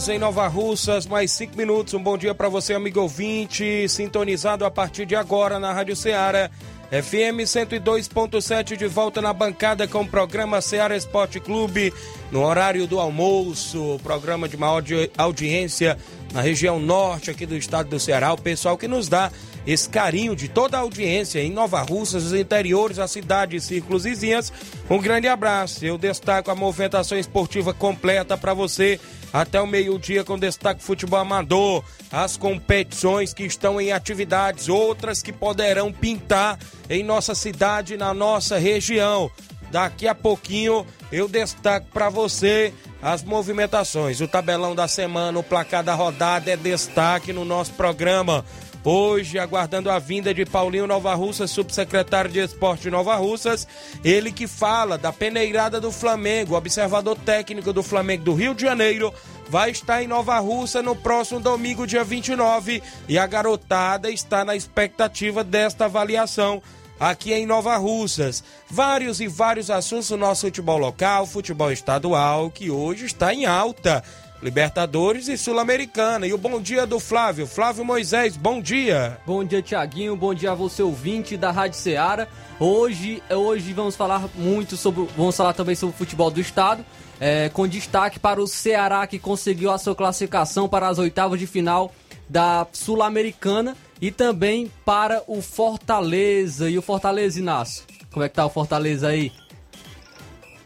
Horas em Nova Russas, mais 5 minutos. Um bom dia para você, amigo ouvinte, sintonizado a partir de agora na Rádio Ceará. FM 102.7 de volta na bancada com o programa Ceará Esporte Clube, no horário do almoço, programa de maior audiência na região norte aqui do estado do Ceará. O pessoal que nos dá esse carinho de toda a audiência em Nova Russas, os interiores, a cidade e círculos vizinhas. Um grande abraço. Eu destaco a movimentação esportiva completa para você até o meio-dia com destaque futebol amador, as competições que estão em atividades, outras que poderão pintar em nossa cidade, na nossa região. Daqui a pouquinho eu destaco para você as movimentações. O tabelão da semana, o placar da rodada é destaque no nosso programa. Hoje, aguardando a vinda de Paulinho Nova Russas, subsecretário de Esporte Nova Russas, ele que fala da peneirada do Flamengo, observador técnico do Flamengo do Rio de Janeiro, vai estar em Nova Russa no próximo domingo, dia 29, e a garotada está na expectativa desta avaliação aqui em Nova Russas. Vários e vários assuntos do nosso futebol local, futebol estadual, que hoje está em alta. Libertadores e Sul-Americana. E o bom dia do Flávio. Flávio Moisés, bom dia. Bom dia, Tiaguinho. Bom dia a você, ouvinte da Rádio Ceará. Hoje, hoje vamos falar muito sobre. Vamos falar também sobre o futebol do estado. É, com destaque para o Ceará, que conseguiu a sua classificação para as oitavas de final da Sul-Americana. E também para o Fortaleza. E o Fortaleza, Inácio? Como é que tá o Fortaleza aí?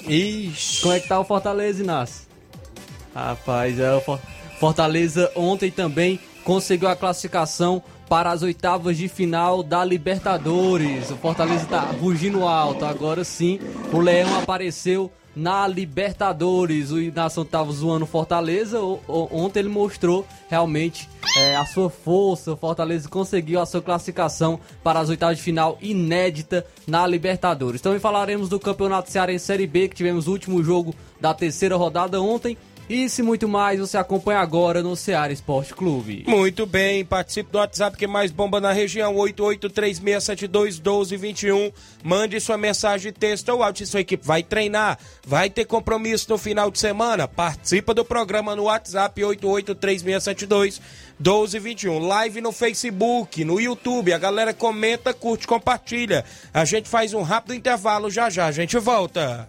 Ixi. Como é que tá o Fortaleza, Inácio? Rapaz, é, o Fortaleza ontem também conseguiu a classificação para as oitavas de final da Libertadores. O Fortaleza está rugindo alto. Agora sim, o Leão apareceu na Libertadores. O Inácio estava zoando Fortaleza. Ontem ele mostrou realmente é, a sua força. O Fortaleza conseguiu a sua classificação para as oitavas de final inédita na Libertadores. Também falaremos do Campeonato Cearense Série B, que tivemos o último jogo da terceira rodada ontem. Isso e muito mais você acompanha agora no Ceará Esporte Clube. Muito bem, participe do WhatsApp que mais bomba na região, 8836721221. Mande sua mensagem de texto ou áudio. Sua equipe vai treinar, vai ter compromisso no final de semana. Participa do programa no WhatsApp 883672 1221. Live no Facebook, no YouTube. A galera comenta, curte, compartilha. A gente faz um rápido intervalo já já. A gente volta.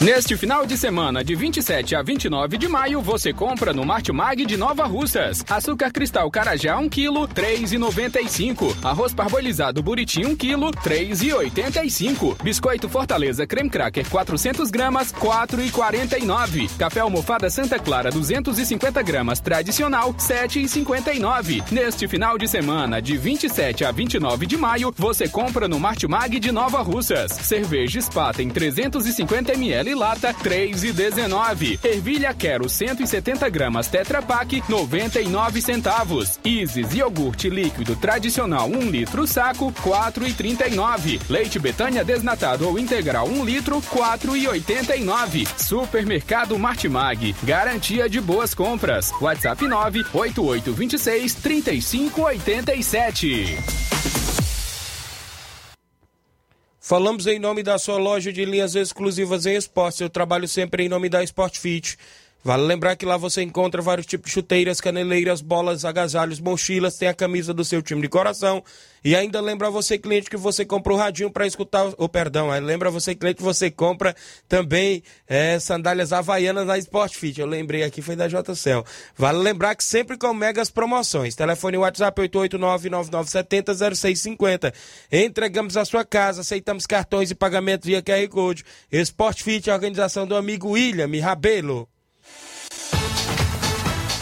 Neste final de semana, de 27 a 29 de maio, você compra no Martimag de Nova Russas. Açúcar cristal Carajá 1 kg, 3,95. Arroz parbolizado Buriti 1 kg, 3,85. Biscoito Fortaleza Creme Cracker 400 gramas, 4,49. Café almofada Santa Clara 250 gramas tradicional, 7,59. Neste final de semana, de 27 a 29 de maio, você compra no Martimag de Nova Russas. Cerveja Spaten 350 ml lata 3,19. Ervilha Quero 170 gramas Tetra Pak 99 centavos. Isis iogurte líquido tradicional 1 litro saco 4,39. Leite Betânia desnatado ou integral 1 litro 4,89. Supermercado Martimag, garantia de boas compras. WhatsApp 98826 3587. Falamos em nome da sua loja de linhas exclusivas em esportes. Eu trabalho sempre em nome da Sport Fit. Vale lembrar que lá você encontra vários tipos de chuteiras, caneleiras, bolas, agasalhos, mochilas, tem a camisa do seu time de coração. E ainda lembra você, cliente, que você comprou o radinho para escutar, o oh, perdão, lembra você, cliente, que você compra também é, sandálias havaianas na Sport Fit. Eu lembrei aqui, foi da JCL. Vale lembrar que sempre com megas promoções. Telefone WhatsApp 889-9970-0650. Entregamos a sua casa, aceitamos cartões e pagamentos via QR Code. Sport Fit, a organização do amigo William Rabelo.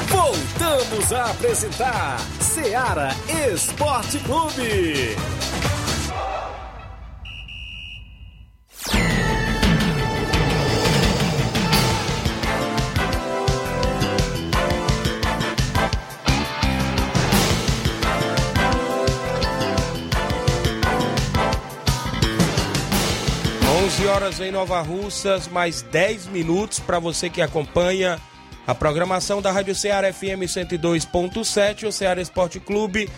Voltamos a apresentar Seara Esporte Clube. 11 horas em Nova Russas, mais 10 minutos para você que acompanha a programação da Rádio Ceará FM 102.7, o Ceará Esporte Clube,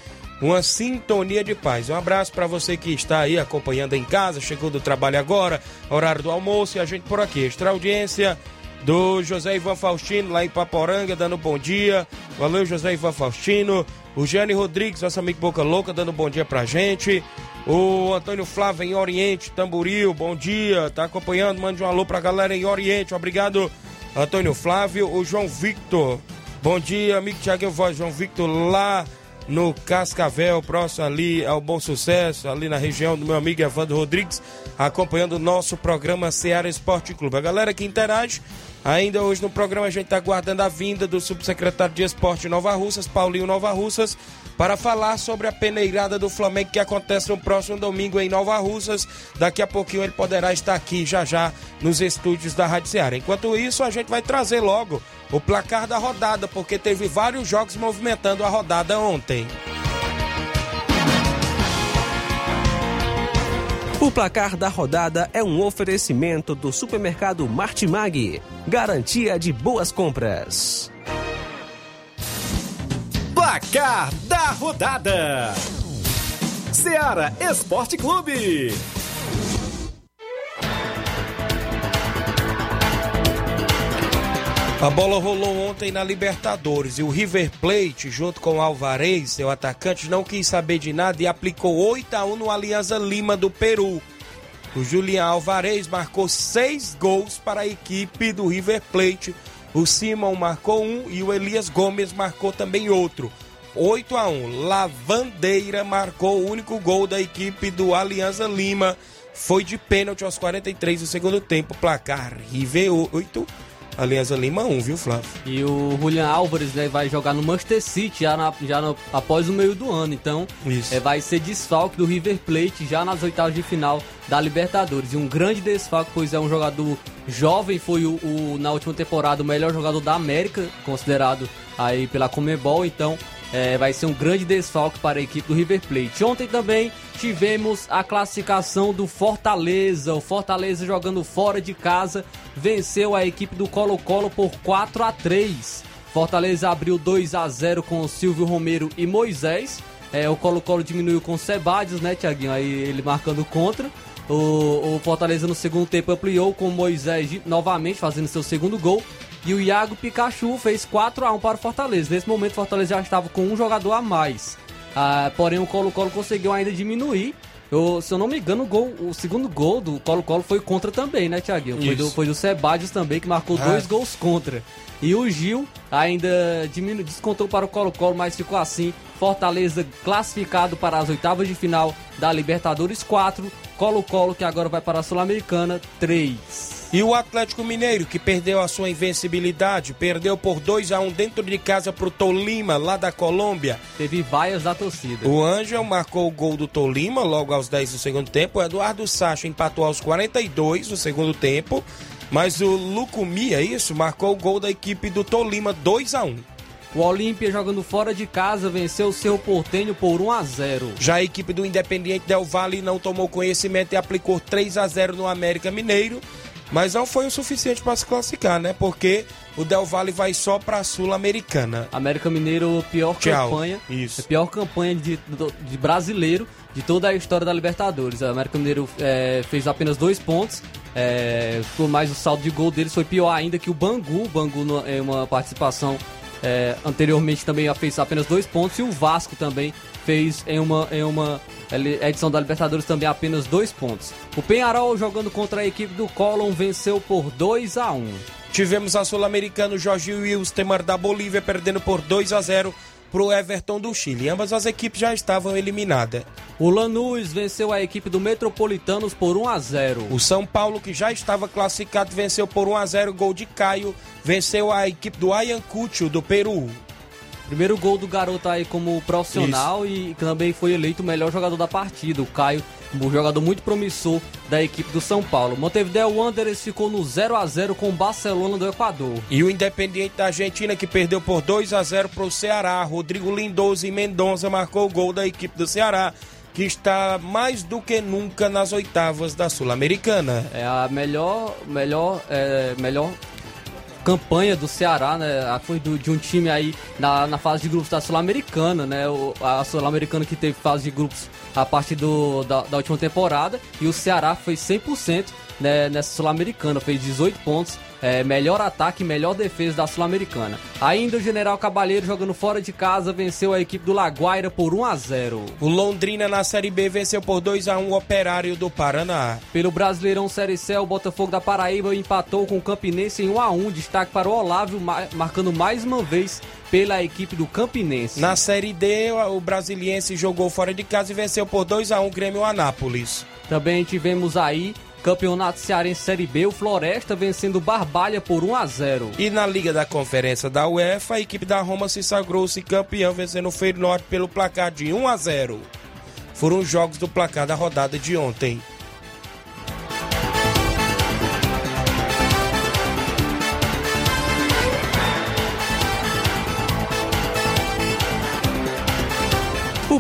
uma sintonia de paz. Um abraço para você que está aí acompanhando em casa, chegou do trabalho agora, horário do almoço e a gente por aqui. Extra audiência do José Ivan Faustino lá em Paporanga, dando bom dia. Valeu, José Ivan Faustino. O Jane Rodrigues, nosso amigo Boca Louca, dando bom dia pra gente. O Antônio Flávio em Oriente, Tamboril, bom dia. Tá acompanhando, mande um alô pra galera em Oriente. Obrigado Antônio Flávio, o João Victor. Bom dia, amigo Tiago Voz, João Victor, lá no Cascavel, próximo ali ao Bom Sucesso, ali na região do meu amigo Evandro Rodrigues, acompanhando o nosso programa Seara Esporte Clube. A galera que interage, ainda hoje no programa a gente está aguardando a vinda do subsecretário de Esporte Nova Russas, Paulinho Nova Russas, para falar sobre a peneirada do Flamengo que acontece no próximo domingo em Nova Russas. Daqui a pouquinho ele poderá estar aqui já já nos estúdios da Rádio Ceará. Enquanto isso, a gente vai trazer logo o placar da rodada, porque teve vários jogos movimentando a rodada ontem. O placar da rodada é um oferecimento do supermercado Martimag, garantia de boas compras. Placar da rodada: Seara Esporte Clube. A bola rolou ontem na Libertadores e o River Plate, junto com o Alvarez, seu atacante, não quis saber de nada e aplicou 8 a 1 no Alianza Lima do Peru. O Julian Alvarez marcou seis gols para a equipe do River Plate o Simon marcou um e o Elias Gomes marcou também outro. 8 a 1. Lavandeira marcou o único gol da equipe do Alianza Lima. Foi de pênalti aos 43 do segundo tempo. Placar River 8, Alianza Lima 1, viu, Flávio? E o Julian Álvares né, vai jogar no Manchester City já, na, já no, após o meio do ano. Então, é, vai ser desfalque do River Plate já nas oitavas de final da Libertadores. E um grande desfalque, pois é um jogador jovem, foi o, o na última temporada o melhor jogador da América, considerado aí pela Comebol. Então, é, vai ser um grande desfalque para a equipe do River Plate. Ontem também tivemos a classificação do Fortaleza. O Fortaleza jogando fora de casa venceu a equipe do Colo-Colo por 4 a 3. Fortaleza abriu 2 a 0 com o Silvio Romero e Moisés. É, o Colo-Colo diminuiu com o Sebadios, né, Tiaguinho? Aí ele marcando contra. O, o Fortaleza no segundo tempo ampliou com o Moisés novamente fazendo seu segundo gol. E o Iago Pikachu fez 4 a 1 para o Fortaleza. Nesse momento, o Fortaleza já estava com um jogador a mais. Ah, porém, o Colo-Colo conseguiu ainda diminuir. Eu, se eu não me engano, o, gol, o segundo gol do Colo-Colo foi contra também, né, Thiaguinho? Foi do, foi do Sebadios também, que marcou ah. dois gols contra. E o Gil ainda diminu, descontou para o Colo-Colo, mas ficou assim. Fortaleza classificado para as oitavas de final da Libertadores 4. Colo-Colo que agora vai para a Sul-Americana 3. E o Atlético Mineiro, que perdeu a sua invencibilidade, perdeu por 2 a 1 dentro de casa pro Tolima, lá da Colômbia. Teve vaias da torcida. O Ângel marcou o gol do Tolima logo aos 10 do segundo tempo. O Eduardo Sacha empatou aos 42 do segundo tempo. Mas o Lucumi, é isso? Marcou o gol da equipe do Tolima 2 a 1 o Olímpia jogando fora de casa venceu o seu Portenho por 1 a 0. Já a equipe do Independiente Del Valle não tomou conhecimento e aplicou 3 a 0 no América Mineiro mas não foi o suficiente para se classificar, né? Porque o Del Valle vai só para a Sul-Americana. América Mineiro, pior Tchau. campanha. Isso. pior campanha de, de, brasileiro de toda a história da Libertadores. A América Mineiro é, fez apenas dois pontos É, mais o saldo de gol deles foi pior ainda que o Bangu. O Bangu em uma participação é, anteriormente também fez apenas dois pontos e o Vasco também fez em uma, em uma edição da Libertadores também apenas dois pontos. O Penharol jogando contra a equipe do Colón venceu por 2 a 1 Tivemos a Sul-Americano Jorge Wilstemer da Bolívia perdendo por 2 a 0 para o Everton do Chile. Ambas as equipes já estavam eliminadas. O Lanús venceu a equipe do Metropolitanos por 1 a 0. O São Paulo, que já estava classificado, venceu por 1 a 0 gol de Caio, venceu a equipe do Ayacucho do Peru. Primeiro gol do garoto aí como profissional Isso. e também foi eleito o melhor jogador da partida. O Caio, um jogador muito promissor da equipe do São Paulo. Montevideo Wanderers ficou no 0 a 0 com o Barcelona do Equador. E o Independiente da Argentina que perdeu por 2 a 0 para o Ceará. Rodrigo Lindoso e Mendonça marcou o gol da equipe do Ceará que está mais do que nunca nas oitavas da Sul-Americana. É a melhor, melhor, é, melhor campanha do Ceará, né? Foi do, de um time aí na, na fase de grupos da Sul-Americana, né? O, a Sul-Americana que teve fase de grupos a partir do, da, da última temporada. E o Ceará foi 100% né, nessa Sul-Americana, fez 18 pontos é, melhor ataque e melhor defesa da Sul-Americana. Ainda o General Cabalheiro jogando fora de casa venceu a equipe do Laguaira por 1 a 0. O Londrina na Série B venceu por 2 a 1 o Operário do Paraná. Pelo Brasileirão Série C, o Botafogo da Paraíba empatou com o Campinense em 1 a 1, destaque para o Olávio marcando mais uma vez pela equipe do Campinense. Na Série D, o Brasiliense jogou fora de casa e venceu por 2 a 1 o Grêmio Anápolis. Também tivemos aí Campeonato Cearense Série B, o Floresta vencendo Barbalha por 1 a 0. E na Liga da Conferência da UEFA, a equipe da Roma se sagrou-se campeão vencendo o Norte pelo placar de 1 a 0. Foram os jogos do placar da rodada de ontem.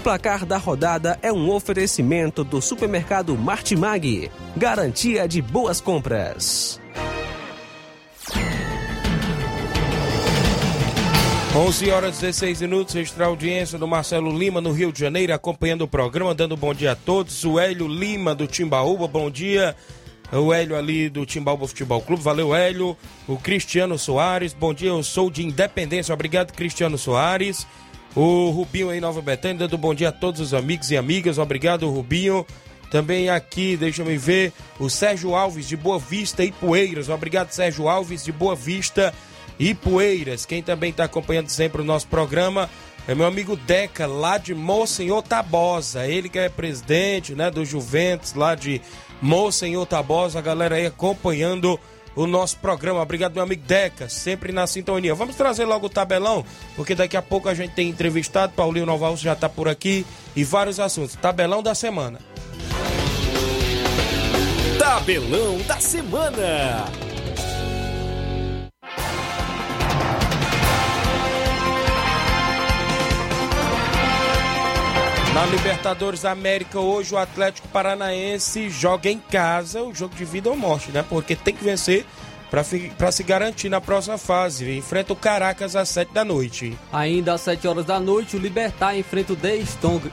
Placar da rodada é um oferecimento do supermercado Martimag. Garantia de boas compras. 11 horas 16 minutos, extra audiência do Marcelo Lima no Rio de Janeiro, acompanhando o programa, dando bom dia a todos. O Hélio Lima do Timbaúba, bom dia. O Hélio ali do Timbaúba Futebol Clube, valeu Hélio. O Cristiano Soares, bom dia, eu sou de Independência, obrigado Cristiano Soares. O Rubinho em Nova Betânia, dando bom dia a todos os amigos e amigas. Obrigado, Rubinho. Também aqui, deixa eu ver, o Sérgio Alves de Boa Vista e Poeiras. Obrigado, Sérgio Alves de Boa Vista e Poeiras. Quem também está acompanhando sempre o nosso programa é meu amigo Deca, lá de Monsenhor Tabosa. Ele que é presidente né, do Juventus, lá de Monsenhor Tabosa. A galera aí acompanhando o nosso programa. Obrigado, meu amigo Deca, sempre na sintonia. Vamos trazer logo o tabelão, porque daqui a pouco a gente tem entrevistado. Paulinho Novaus já está por aqui e vários assuntos. Tabelão da semana. Tabelão da semana. Na Libertadores da América, hoje o Atlético Paranaense joga em casa o jogo de vida ou morte, né? Porque tem que vencer para se garantir na próxima fase. Enfrenta o Caracas às 7 da noite. Ainda às 7 horas da noite, o Libertar enfrenta o The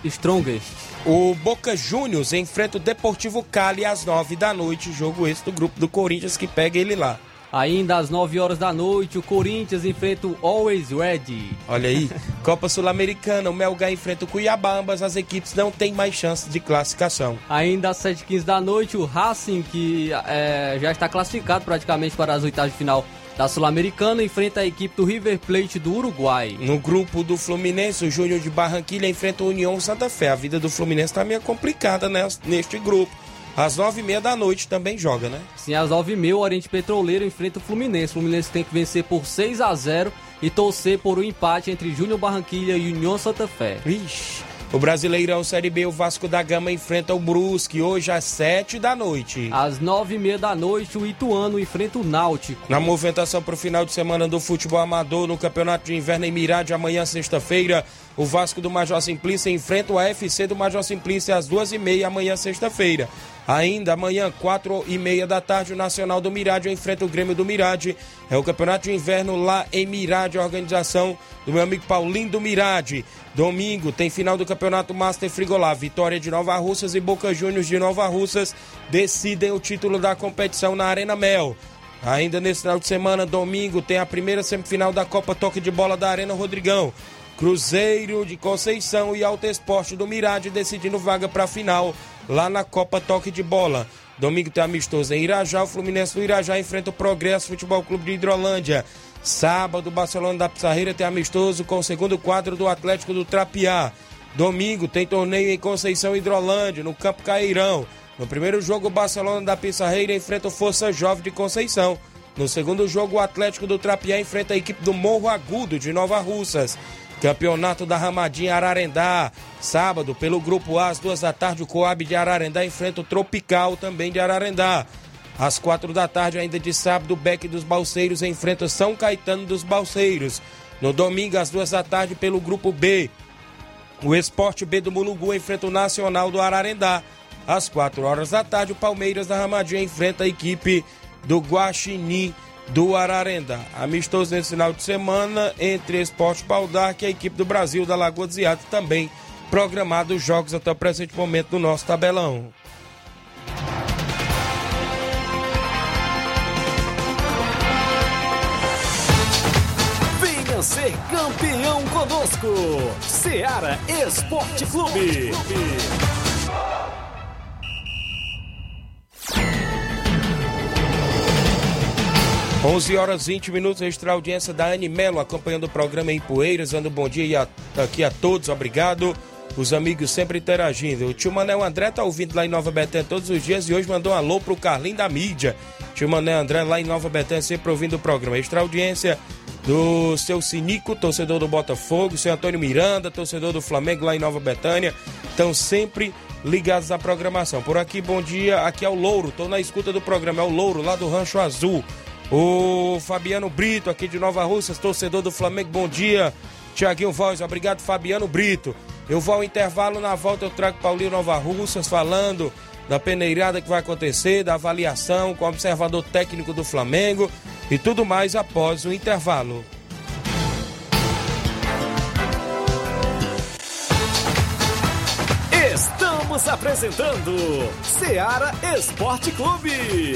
Strongest. O Boca Juniors enfrenta o Deportivo Cali às 9 da noite. Jogo esse do grupo do Corinthians que pega ele lá. Ainda às 9 horas da noite, o Corinthians enfrenta o Always Ready. Olha aí, Copa Sul-Americana, o Melgar enfrenta o Cuiabá, ambas as equipes não têm mais chance de classificação. Ainda às 7h15 da noite, o Racing, que é, já está classificado praticamente para as oitavas de final da Sul-Americana, enfrenta a equipe do River Plate do Uruguai. No grupo do Fluminense, o Júnior de Barranquilha enfrenta o União Santa Fé. A vida do Fluminense está meio complicada né, neste grupo às nove e meia da noite também joga, né? Sim, às nove e meia o Oriente Petroleiro enfrenta o Fluminense. O Fluminense tem que vencer por 6 a 0 e torcer por um empate entre Júnior Barranquilha e União Santa Fé. Ixi. O Brasileirão Série B, o Vasco da Gama enfrenta o Brusque hoje às 7 da noite. Às 9 e meia da noite, o Ituano enfrenta o Náutico. Na movimentação para o final de semana do futebol amador no Campeonato de Inverno em Mirade, amanhã, sexta-feira, o Vasco do Major Simplício enfrenta o AFC do Major Simplício às duas e meia amanhã, sexta-feira. Ainda amanhã, quatro e meia da tarde, o Nacional do Mirade enfrenta o Grêmio do Mirade. É o Campeonato de Inverno lá em Mirade, a organização do meu amigo Paulinho do Mirade. Domingo tem final do Campeonato Master Frigolá. Vitória de Nova Russas e Boca Juniors de Nova Russas decidem o título da competição na Arena Mel. Ainda nesse final de semana, domingo, tem a primeira semifinal da Copa Toque de Bola da Arena Rodrigão. Cruzeiro de Conceição e Alto Esporte do Mirade decidindo vaga para a final lá na Copa Toque de Bola. Domingo tem amistoso em Irajá, o Fluminense do Irajá enfrenta o Progresso Futebol Clube de Hidrolândia. Sábado, o Barcelona da Pissarreira tem amistoso com o segundo quadro do Atlético do Trapiá. Domingo tem torneio em Conceição Hidrolândia, no Campo Cairão. No primeiro jogo, o Barcelona da Pissarreira enfrenta o Força Jovem de Conceição. No segundo jogo, o Atlético do Trapiá enfrenta a equipe do Morro Agudo de Nova Russas. Campeonato da Ramadinha Ararendá. Sábado, pelo Grupo A, às duas da tarde, o Coab de Ararendá enfrenta o Tropical, também de Ararendá. Às quatro da tarde, ainda de sábado, o Beck dos Balseiros enfrenta São Caetano dos Balseiros. No domingo, às duas da tarde, pelo Grupo B, o Esporte B do Mulugu enfrenta o Nacional do Ararendá. Às quatro horas da tarde, o Palmeiras da Ramadinha enfrenta a equipe do Guaxinim do Ararendá. Amistoso nesse final de semana entre Esporte Baldar e a equipe do Brasil da Lagoa dos Iados também programados os jogos até o presente momento do nosso tabelão. Venha ser campeão conosco, Seara Esporte Clube. 11 horas 20 minutos, extra audiência da Anne Melo, acompanhando o programa em Poeiras, dando um bom dia aqui a todos, obrigado. Os amigos sempre interagindo. O tio Manel André tá ouvindo lá em Nova Betânia todos os dias e hoje mandou um alô pro Carlinho da mídia. Tio Manel André lá em Nova Betânia sempre ouvindo o programa. Extra audiência do seu Sinico, torcedor do Botafogo, seu Antônio Miranda, torcedor do Flamengo lá em Nova Betânia. Estão sempre ligados à programação. Por aqui, bom dia. Aqui é o Louro, tô na escuta do programa. É o Louro lá do Rancho Azul. O Fabiano Brito, aqui de Nova Russas, torcedor do Flamengo, bom dia. Tiaguinho Voz, obrigado, Fabiano Brito. Eu vou ao intervalo, na volta eu trago Paulinho Nova Russas falando da peneirada que vai acontecer, da avaliação com o observador técnico do Flamengo e tudo mais após o intervalo. Estamos apresentando Seara Esporte Clube.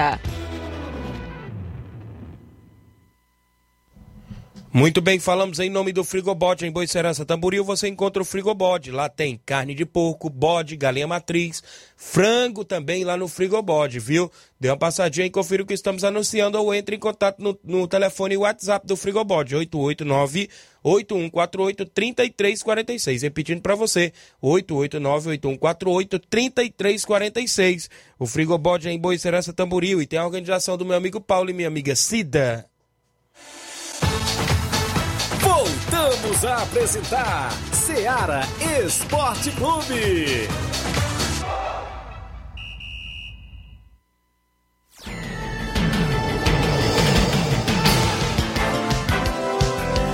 Yeah. Muito bem, falamos em nome do Frigobode em Boicerança Tamboril. Você encontra o Frigobode. Lá tem carne de porco, bode, galinha matriz, frango também lá no Frigobode, viu? Dê uma passadinha e confira o que estamos anunciando ou entre em contato no, no telefone WhatsApp do Frigobode, 889 8148 3346. Repetindo para você, 889 8148 3346. O Frigobode é em Boicerança Tamboril e tem a organização do meu amigo Paulo e minha amiga Cida. Voltamos a apresentar Seara Esporte Clube.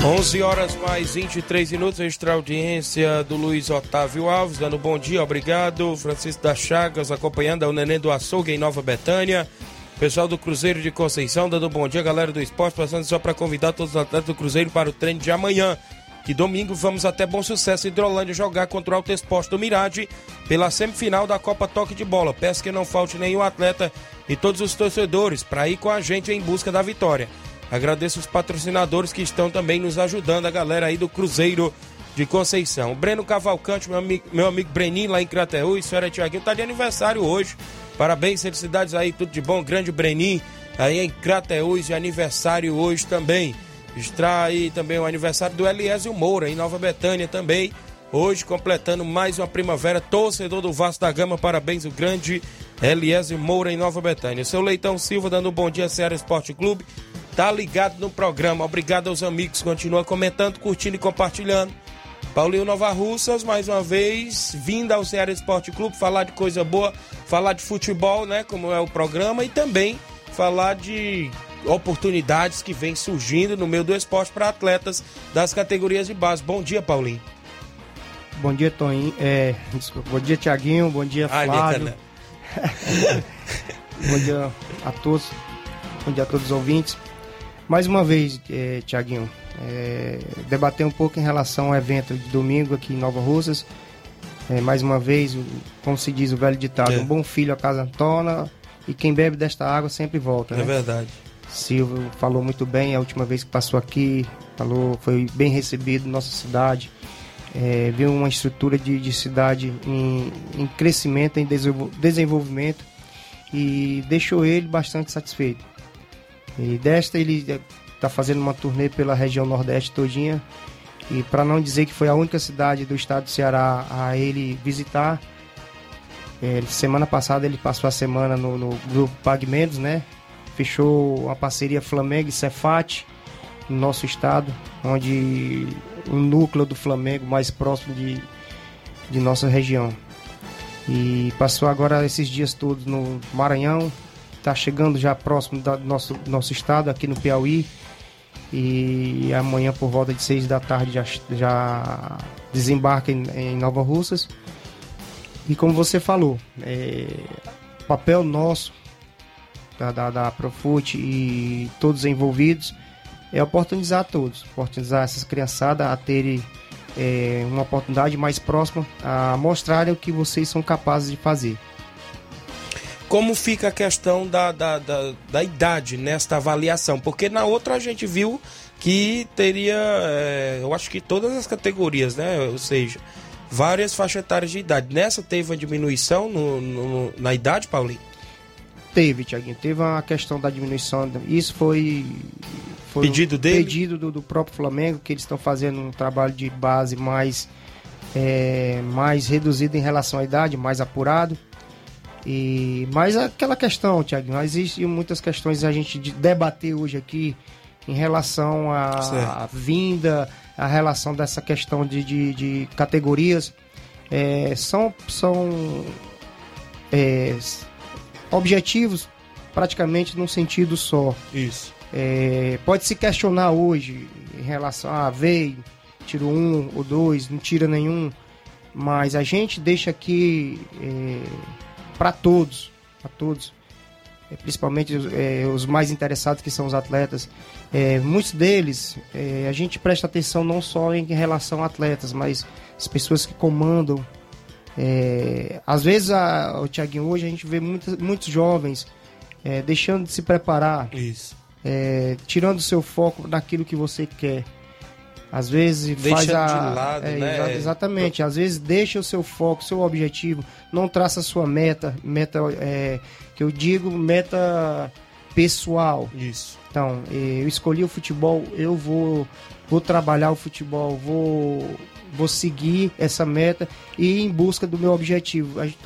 11 horas mais 23 minutos, extra audiência do Luiz Otávio Alves, dando bom dia, obrigado. Francisco das Chagas acompanhando o Neném do Açougue em Nova Betânia. Pessoal do Cruzeiro de Conceição, dando bom dia, galera do esporte, passando só para convidar todos os atletas do Cruzeiro para o treino de amanhã. Que domingo vamos até Bom Sucesso Hidrolândia jogar contra o Alto Esporte do Mirade pela semifinal da Copa Toque de Bola. Peço que não falte nenhum atleta e todos os torcedores para ir com a gente em busca da vitória. Agradeço os patrocinadores que estão também nos ajudando, a galera aí do Cruzeiro de Conceição. Breno Cavalcante, meu amigo, meu amigo Breninho lá em Crateú, e senhora Tiaguinho, tá de aniversário hoje. Parabéns, felicidades aí, tudo de bom. Grande Brenin, aí em Crateús, de aniversário hoje também. Está aí também o aniversário do Eliésio Moura, em Nova Betânia também. Hoje completando mais uma primavera, torcedor do Vasco da Gama, parabéns o grande Eliésio Moura em Nova Betânia. Seu Leitão Silva dando um bom dia, Ceará Esporte Clube. Tá ligado no programa. Obrigado aos amigos. Continua comentando, curtindo e compartilhando. Paulinho Nova Russas, mais uma vez, vindo ao Ceará Esporte Clube, falar de coisa boa, falar de futebol, né? Como é o programa, e também falar de oportunidades que vem surgindo no meio do esporte para atletas das categorias de base. Bom dia, Paulinho. Bom dia, Toninho. É, desculpa, bom dia, Tiaguinho. Bom dia, Flávio. bom dia a todos. Bom dia a todos os ouvintes. Mais uma vez, é, Tiaguinho, é, debater um pouco em relação ao evento de domingo aqui em Nova Russas. É, mais uma vez, como se diz o velho ditado, é. um bom filho a casa antona e quem bebe desta água sempre volta. É né? verdade. Silvio falou muito bem a última vez que passou aqui, falou, foi bem recebido nossa cidade. É, viu uma estrutura de, de cidade em, em, crescimento, em desenvolvimento e deixou ele bastante satisfeito. E desta ele está fazendo uma turnê pela região Nordeste todinha e para não dizer que foi a única cidade do estado do Ceará a ele visitar, é, semana passada ele passou a semana no, no grupo Pagmentos, né? Fechou uma parceria Flamengo e Cefat no nosso estado, onde o núcleo do Flamengo mais próximo de, de nossa região. E passou agora esses dias todos no Maranhão, está chegando já próximo do nosso, nosso estado, aqui no Piauí. E amanhã, por volta de seis da tarde, já, já desembarca em, em Nova Russas. E como você falou, é, papel nosso, da, da, da Profute e todos envolvidos, é oportunizar a todos, oportunizar essas criançadas a terem é, uma oportunidade mais próxima, a mostrarem o que vocês são capazes de fazer. Como fica a questão da, da, da, da idade nesta avaliação? Porque na outra a gente viu que teria, é, eu acho que todas as categorias, né? Ou seja, várias faixas etárias de idade. Nessa teve uma diminuição no, no, na idade, Paulinho? Teve, Tiaguinho. Teve uma questão da diminuição. Isso foi. foi pedido um dele? Pedido do, do, próprio Flamengo, que eles estão fazendo um trabalho de base mais, é, mais reduzido em relação à idade, mais apurado. E, mas aquela questão, Tiaguinho, existem muitas questões a gente de debater hoje aqui em relação à vinda, a relação dessa questão de, de, de categorias. É, são são é, objetivos praticamente num sentido só. Isso. É, pode se questionar hoje em relação a ah, veio, tiro um ou dois, não tira nenhum, mas a gente deixa aqui é, para todos, para todos, é, principalmente é, os mais interessados que são os atletas. É, muitos deles é, a gente presta atenção não só em relação a atletas, mas as pessoas que comandam é, às vezes, a, o Thiaguinho, hoje a gente vê muitos, muitos jovens é, deixando de se preparar, é, tirando seu foco daquilo que você quer. Às vezes deixa faz a, de lado, é, né? Exatamente. Às vezes deixa o seu foco, seu objetivo, não traça a sua meta, meta é, que eu digo meta pessoal. Isso. Então, é, eu escolhi o futebol, eu vou vou trabalhar o futebol, vou vou seguir essa meta e ir em busca do meu objetivo. A gente,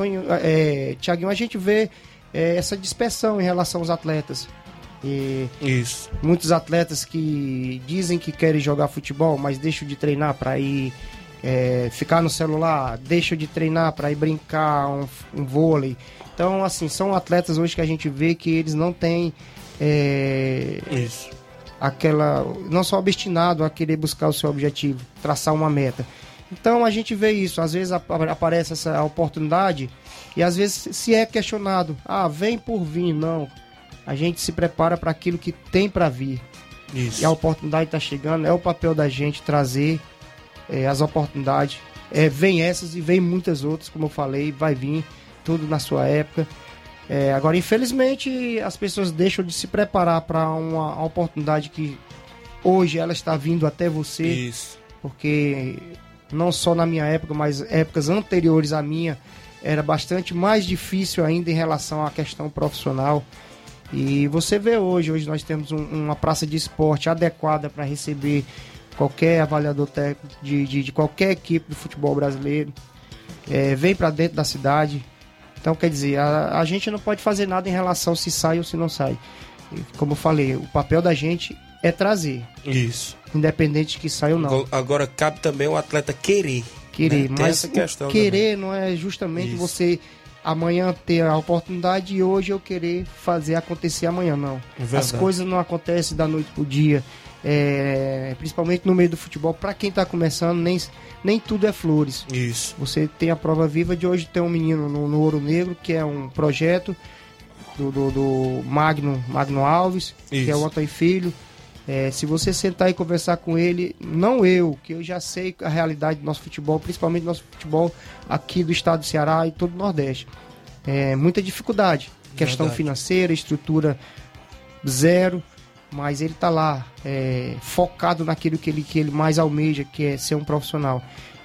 é, Tiaguinho, a gente vê é, essa dispersão em relação aos atletas. E Isso. Muitos atletas que dizem que querem jogar futebol, mas deixam de treinar para ir é, ficar no celular, deixam de treinar para ir brincar um, um, vôlei. Então, assim, são atletas hoje que a gente vê que eles não têm. É, Isso aquela não só obstinado a querer buscar o seu objetivo, traçar uma meta. Então a gente vê isso, às vezes aparece essa oportunidade e às vezes se é questionado, ah, vem por vir, não. A gente se prepara para aquilo que tem para vir. Isso. E a oportunidade está chegando, é o papel da gente trazer é, as oportunidades. É, vem essas e vem muitas outras, como eu falei, vai vir tudo na sua época. É, agora, infelizmente, as pessoas deixam de se preparar para uma, uma, oportunidade que hoje ela está vindo até você. Isso. Porque não só na minha época, mas épocas anteriores à minha, era bastante mais difícil ainda em relação à questão profissional. E você vê hoje, hoje nós temos um- uma praça de esporte adequada para receber qualquer avaliador técnico de, de, de qualquer equipe do futebol brasileiro. É, vem para dentro da cidade. Então, quer dizer, a, a gente não pode fazer nada em relação se sai ou se não sai. Como eu falei, o papel da gente é trazer, Isso. independente de que saia ou não. Agora- cabe também o atleta querer. Querer, né? Mas querer não é justamente Isso. você amanhã ter a oportunidade e hoje eu querer fazer acontecer amanhã, não. É verdade. As coisas não acontecem da noite pro dia, é, principalmente no meio do futebol. Para quem tá começando, nem, nem tudo é flores. Isso. Você tem a prova viva de hoje ter um menino no, no Ouro Negro, que é um projeto do, do, do Magno, Magno Alves, que é Isso. o Antônio Filho. É, se você sentar e conversar com ele, não eu, que eu já sei a realidade do nosso futebol, principalmente do nosso futebol aqui do estado do Ceará e todo o Nordeste. É, muita dificuldade. Questão Verdade. financeira, estrutura zero, mas ele tá lá, é, focado naquilo que ele, que ele mais almeja, que é ser um profissional.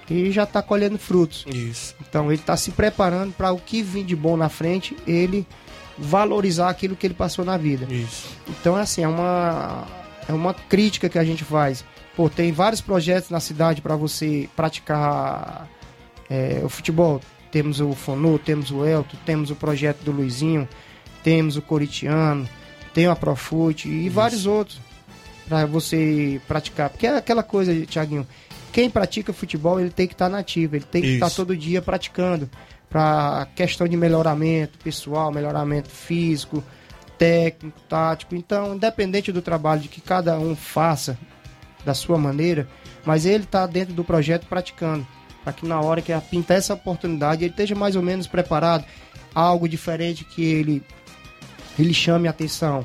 E já tá colhendo frutos. Isso. Então ele está se preparando para o que vir de bom na frente, ele valorizar aquilo que ele passou na vida. Isso. Então, assim, é uma, é uma crítica que a gente faz. Pô, tem vários projetos na cidade para você praticar é, o futebol. Temos o Fonu, temos o Elto, temos o projeto do Luizinho, temos o Coritiano, tem a Profute e vários outros para você praticar. Porque é aquela coisa, Tiaguinho, quem pratica futebol, ele tem que estar nativo, ele tem que estar Isso. todo dia praticando. Para questão de melhoramento pessoal, melhoramento físico, técnico, tático. Então, independente do trabalho de que cada um faça da sua maneira, mas ele está dentro do projeto praticando. Para que na hora que pintar essa oportunidade, ele esteja mais ou menos preparado. Algo diferente que ele, ele chame a atenção.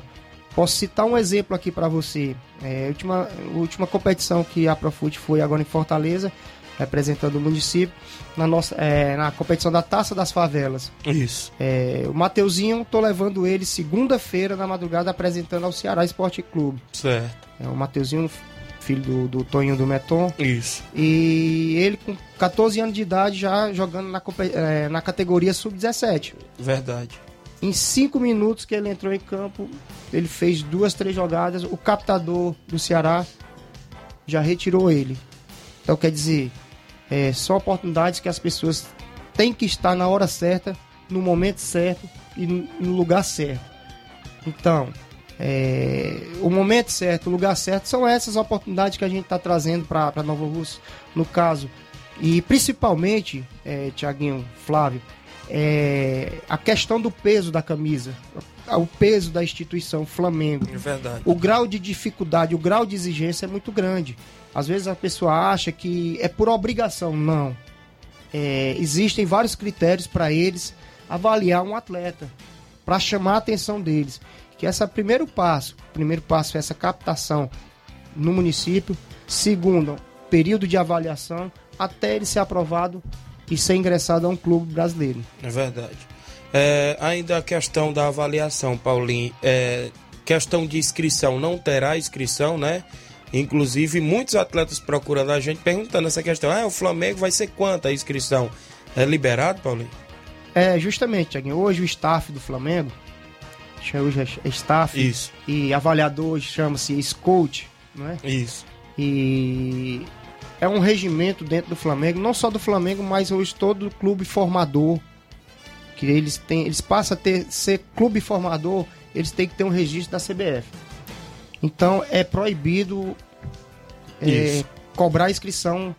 Posso citar um exemplo aqui para você. É, a última, última competição que a Profute foi agora em Fortaleza, representando o município, na, nossa, é, na competição da Taça das Favelas. Isso. É, o Mateuzinho, tô levando ele segunda-feira na madrugada apresentando ao Ceará Esporte Clube. Certo. É o Mateuzinho, filho do, do Toninho do Meton. Isso. E ele com 14 anos de idade já jogando na, é, na categoria sub-17. Verdade. Em cinco minutos que ele entrou em campo, ele fez duas, três jogadas. O captador do Ceará já retirou ele. Então, quer dizer, é, são oportunidades que as pessoas têm que estar na hora certa, no momento certo e no lugar certo. Então, é, o momento certo, o lugar certo, são essas oportunidades que a gente está trazendo para Nova Rússia, no caso. E principalmente, é, Tiaguinho, Flávio, é, a questão do peso da camisa, o peso da instituição Flamengo. É. O grau de dificuldade, o grau de exigência é muito grande. Às vezes a pessoa acha que é por obrigação. Não. É, existem vários critérios para eles avaliar um atleta, para chamar a atenção deles. Que esse é o primeiro passo. O primeiro passo é essa captação no município. Segundo, período de avaliação até ele ser aprovado e ser ingressado a um clube brasileiro. É verdade. É, ainda a questão da avaliação, Paulinho. É, questão de inscrição, não terá inscrição, né? Inclusive, muitos atletas procurando a gente perguntando essa questão. Ah, o Flamengo vai ser quanto a inscrição? É liberado, Paulinho? É, justamente, Tiaguinho, hoje o staff do Flamengo, hoje é staff Isso, e avaliador chama-se scout, não é? isso. E é um regimento dentro do Flamengo, não só do Flamengo, mas hoje todo clube formador, que eles têm, eles passam a ter, ser clube formador, eles têm que ter um registro da CBF. Então é proibido é, cobrar inscrição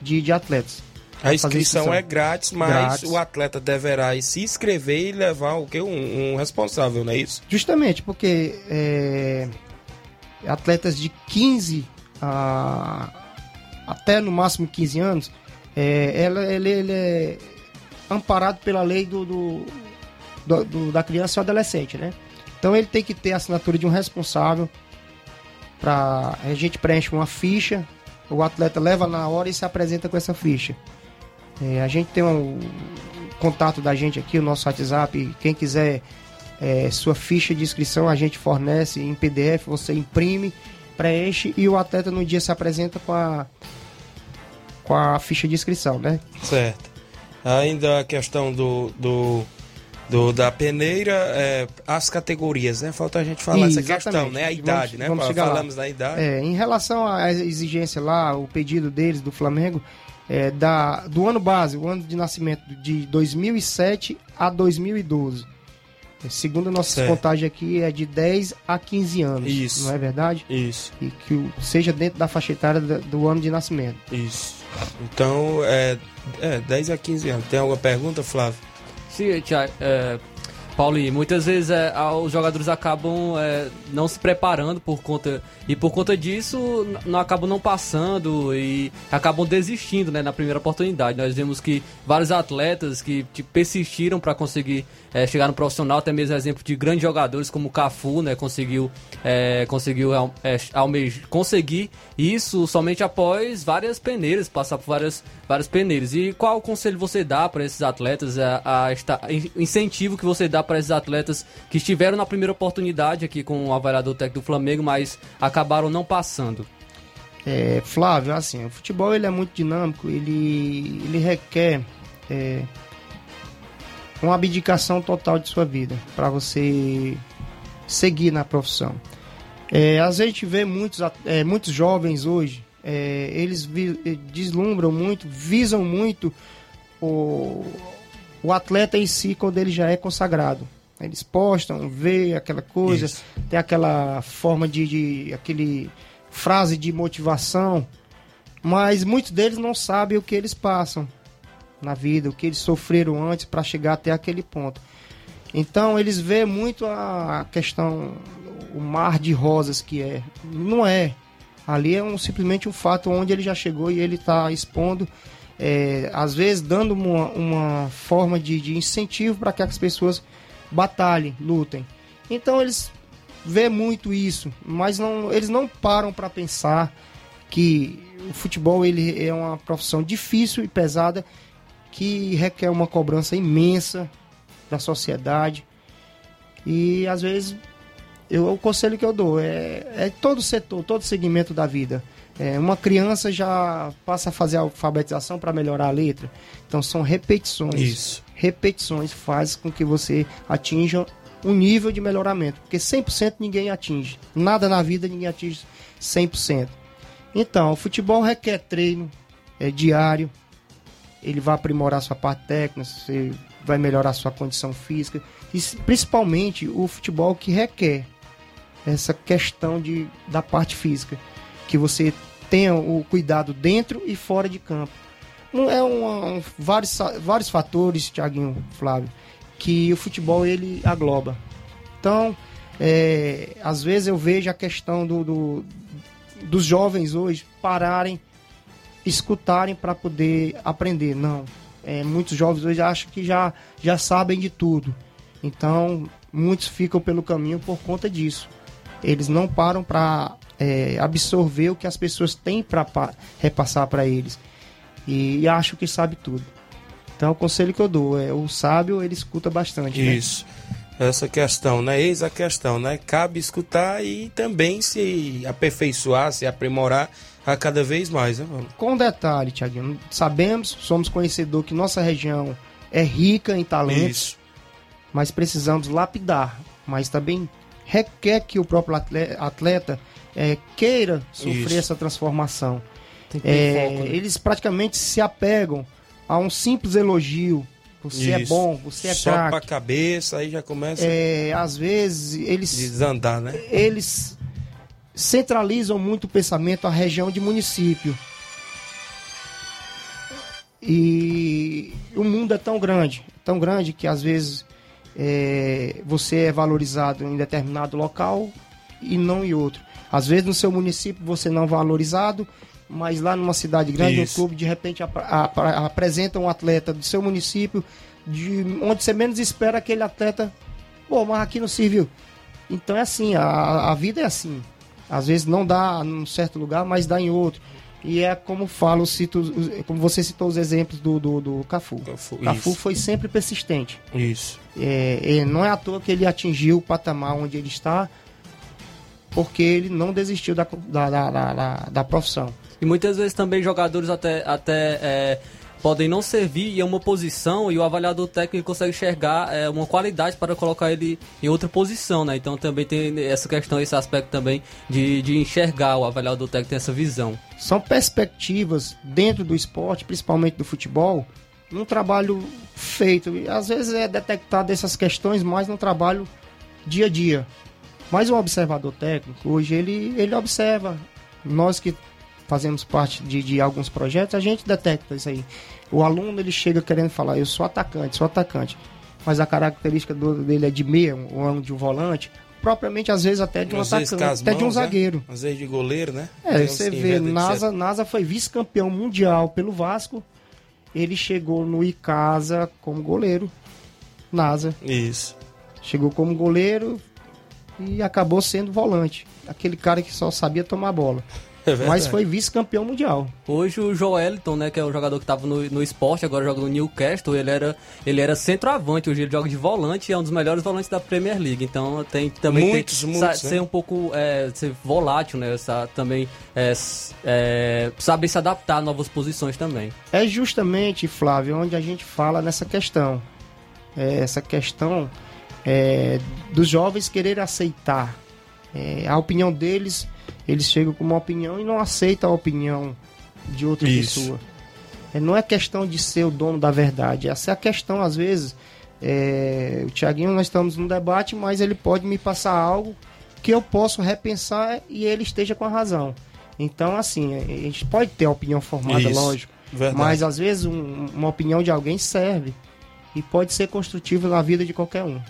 de, de atletas. A inscrição inscrição. é grátis, mas Grátis. o atleta deverá se inscrever e levar o que um, um responsável, não é isso? Justamente porque é, atletas de 15 a até no máximo 15 anos, é, ela, ele, ele é amparado pela lei do, do- do- do- da criança e adolescente, né? Então ele tem que ter a assinatura de um responsável para a gente preenche uma ficha, o atleta leva na hora e se apresenta com essa ficha. É, a gente tem um contato da gente aqui, o nosso WhatsApp, quem quiser é, sua ficha de inscrição a gente fornece em PDF, você imprime, preenche e o atleta no dia se apresenta com a com a ficha de inscrição, né? Certo. Ainda a questão do, do do da peneira, é, as categorias, né? Falta a gente falar essa questão, Exatamente. né? A Vamos- idade, né? vamos chegar lá. Falamos da idade. É, em relação à exigência lá, o pedido deles do Flamengo, é, da, do ano base, o ano de nascimento de 2007 a 2012. É, Segundo a nossa Certo. contagem aqui, é de 10 a 15 anos. Isso. Não é verdade? Isso, E que o- seja dentro da faixa etária do ano de nascimento. isso. Então, é, é 10 a 15 anos. Tem alguma pergunta, Flávio? Sim, Thiago, é, Paulo, e muitas vezes é, a- os jogadores acabam é, não se preparando por conta e por conta disso não acabam não passando e acabam desistindo né, na primeira oportunidade. Nós vemos que vários atletas que persistiram para conseguir é, chegar no profissional, até mesmo exemplo de grandes jogadores como o Cafu, né, conseguiu é, conseguiu é, almej- conseguir isso somente após várias peneiras, passar por várias várias peneiras. E qual conselho você dá para esses atletas, a, a in- incentivo que você dá para esses atletas que estiveram na primeira oportunidade aqui com o avaliador técnico do Flamengo, mas acabaram não passando? É, Flávio, assim, o futebol ele é muito dinâmico, ele, ele requer é, uma abdicação total de sua vida para você seguir na profissão. É, a gente vê muitos, é, muitos jovens hoje, é, eles vi- deslumbram muito, visam muito o, o atleta em si quando ele já é consagrado. Eles postam, vê aquela coisa, Isso. tem aquela forma de, de aquele frase de motivação, mas muitos deles não sabem o que eles passam na vida, o que eles sofreram antes para chegar até aquele ponto. Então eles veem muito a questão, o mar de rosas que é. Não é. Ali é um, simplesmente um fato onde ele já chegou e ele está expondo, é, às vezes dando uma, uma forma de, de incentivo para que as pessoas batalhem, lutem. Então eles vê muito isso, mas não, eles não param para pensar que o futebol ele é uma profissão difícil e pesada que requer uma cobrança imensa da sociedade e às vezes eu, o conselho que eu dou é, é todo setor, todo segmento da vida. É, uma criança já passa a fazer a alfabetização para melhorar a letra, então são repetições Isso. repetições faz com que você atinja um nível de melhoramento, porque 100% ninguém atinge. Nada na vida ninguém atinge 100%. Então, o futebol requer treino é diário. Ele vai aprimorar sua parte técnica, você vai melhorar sua condição física e principalmente o futebol que requer essa questão de da parte física, que você tenha o cuidado dentro e fora de campo. Não é uma- um, vários, vários fatores, Thiaguinho, Flávio, que o futebol ele agloba. Então, é, às vezes eu vejo a questão do, do- dos jovens hoje pararem, escutarem para poder aprender. Não. É, muitos jovens hoje acham que já, já sabem de tudo. Então, muitos ficam pelo caminho por conta disso. Eles não param para absorver o que as pessoas têm para repassar para eles e, e acham que sabe tudo. Então, o conselho que eu dou é o sábio ele escuta bastante. né? Isso. Essa questão, né? Eis a questão, né? Cabe escutar e também se aperfeiçoar, se aprimorar a cada vez mais, né? Com detalhe, Tiaguinho, sabemos, somos conhecedor que nossa região é rica em talentos, Isso. mas precisamos lapidar. Mas também requer que o próprio atle- atleta eh, queira sofrer Isso. essa transformação. Tem que ter É, foco, né? Eles praticamente se apegam a um simples elogio. Você é Isso. bom, você é Só pra craque. cabeça, aí já começa É, às vezes a eles desandar, né? eles centralizam muito o pensamento à região de município. E o mundo é tão grande, tão grande que às vezes é, você é valorizado em determinado local e não em outro. Às vezes no seu município você não é valorizado, mas lá numa cidade grande, Isso. um clube de repente ap- ap- apresenta um atleta do seu município, de onde você menos espera aquele atleta, pô, mas aqui não serviu. Então é assim, a, a vida é assim. Às vezes não dá num certo lugar, mas dá em outro. E é como falo, cito, como você citou os exemplos do, do, do Cafu. Cafu, Cafu foi sempre persistente. Isso. É, é, não é à toa que ele atingiu o patamar onde ele está, porque ele não desistiu da, da, da, da, da- profissão. E muitas vezes também jogadores até, até é, podem não servir em uma posição e o avaliador técnico consegue enxergar é, uma qualidade para colocar ele em outra posição, né? Então também tem essa questão, esse aspecto também de, de enxergar, o avaliador técnico tem essa visão. São perspectivas dentro do esporte, principalmente do futebol, num trabalho feito. E às vezes é detectado essas questões mais no trabalho dia a dia. Mas o observador técnico, hoje, ele, ele observa. Nós que fazemos parte de, de alguns projetos, a gente detecta isso aí. O aluno, ele chega querendo falar, eu sou atacante, sou atacante. Mas a característica do, dele é de meia ou de um volante, propriamente às vezes até de um Às atacante, até de um né? zagueiro. Às vezes de goleiro, né? É, Tem você vê, NASA, NASA foi vice-campeão mundial pelo Vasco. Ele chegou no Icasa como goleiro. NASA. Isso. Chegou como goleiro e acabou sendo volante. Aquele cara que só sabia tomar bola. É. Mas foi vice-campeão mundial. Hoje o Joeliton, né, que é o jogador que estava no, no esporte, agora joga no Newcastle, ele era, ele era centroavante, hoje ele joga de volante e é um dos melhores volantes da Premier League. Então tem também Muitos, tem, muitos, né? ser um pouco é, ser volátil, né? Sa- também é, é, saber se adaptar a novas posições também. É justamente, Flávio, onde a gente fala nessa questão. É, essa questão é, dos jovens querer aceitar. É, a opinião deles, eles chegam com uma opinião e não aceitam a opinião de outra Isso. pessoa. É, não é questão de ser o dono da verdade. Essa é a questão, às vezes. é, o Tiaguinho, nós estamos num debate, mas ele pode me passar algo que eu posso repensar e ele esteja com a razão. Então, assim, a gente pode ter a opinião formada, Isso. lógico. Verdade. Mas às vezes um- uma opinião de alguém serve e pode ser construtiva na vida de qualquer um.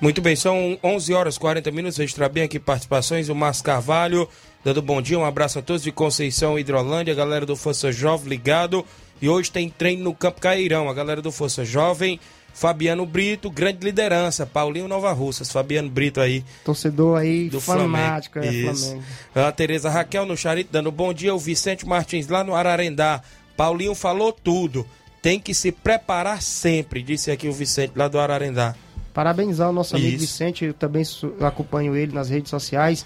Muito bem, são 11 horas e 40 minutos. Registrar bem aqui participações. O Márcio Carvalho, dando bom dia. Um abraço a todos de Conceição, Hidrolândia. A galera do Força Jovem ligado. E hoje tem treino no Campo Cairão. A galera do Força Jovem. Fabiano Brito, grande liderança. Paulinho Nova Russas. Fabiano Brito aí Torcedor aí do fanático, Flamengo. é. Flamengo. A Tereza Raquel no Charito dando bom dia. O Vicente Martins lá no Ararendá. Paulinho falou tudo. Tem que se preparar sempre, disse aqui o Vicente lá do Ararendá. Parabenizar o nosso amigo Isso. Vicente, eu também acompanho ele nas redes sociais.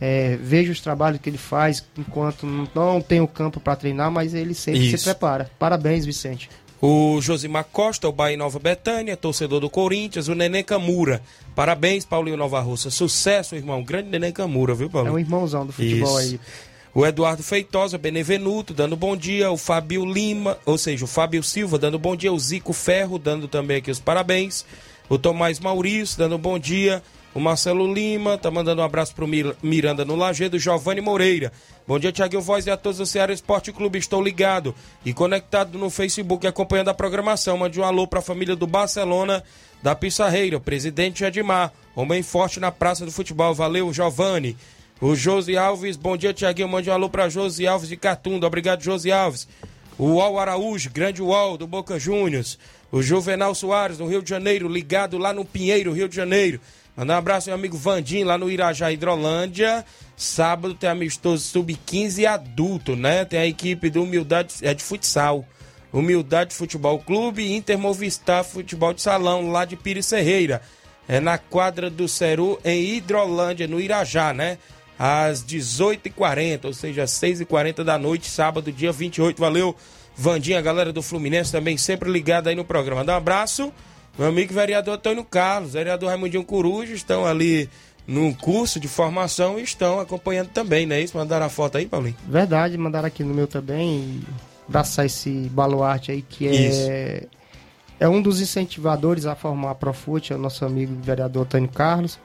é, vejo os trabalhos que ele faz enquanto não- tem o campo para treinar, mas ele sempre Isso. se prepara. Parabéns, Vicente. O Josimar Costa, o Bahia Nova Betânia, torcedor do Corinthians, o Nenê Camura. Parabéns, Paulinho Nova Russa. Sucesso, irmão. Grande Nenê Camura, viu, É Paulinho? um irmãozão do futebol Isso. aí. O Eduardo Feitosa, Benevenuto, dando bom dia. O Fábio Lima, ou seja, o Fábio Silva, dando bom dia. O Zico Ferro, dando também aqui os parabéns. O Tomás Maurício, dando bom dia. O Marcelo Lima, tá mandando um abraço pro Mir- Miranda no Lagedo. Giovanni Moreira. Bom dia, Tiaguinho Voz e a todos do Ceará Esporte Clube. Estou ligado e conectado no Facebook acompanhando a programação. Mande um alô pra família do Barcelona da Pissarreira. O presidente Edmar, homem forte na Praça do Futebol. Valeu, Giovanni. O Josi Alves, bom dia, Tiaguinho. Mande um alô pra Josi Alves de Catunda. Obrigado, Josi Alves. O Uol Araújo, grande Uol do Boca Juniors. O Juvenal Soares, do Rio de Janeiro, ligado lá no Pinheiro, Rio de Janeiro. Mandar um abraço ao meu amigo Vandim, lá no Irajá, Hidrolândia. Sábado tem amistoso sub-15 adulto, né? Tem a equipe do Humildade, é de futsal. Humildade Futebol Clube e Intermovistar Futebol de Salão, lá de Pires Ferreira. É na quadra do Ceru, em Hidrolândia, no Irajá, né? Às 18h40, ou seja, às 6h40 da noite, sábado, dia 28. Valeu, Vandinha, a galera do Fluminense também sempre ligada aí no programa. Dá um abraço, meu amigo vereador Antônio Carlos, vereador Raimundinho Coruja, estão ali num curso de formação e estão acompanhando também, não é isso? Mandaram a foto aí, Paulinho? Verdade, mandaram aqui no meu também. Abraçar esse baluarte aí que Isso. é, é um dos incentivadores a formar a Profute, é o nosso amigo vereador Tânio Carlos.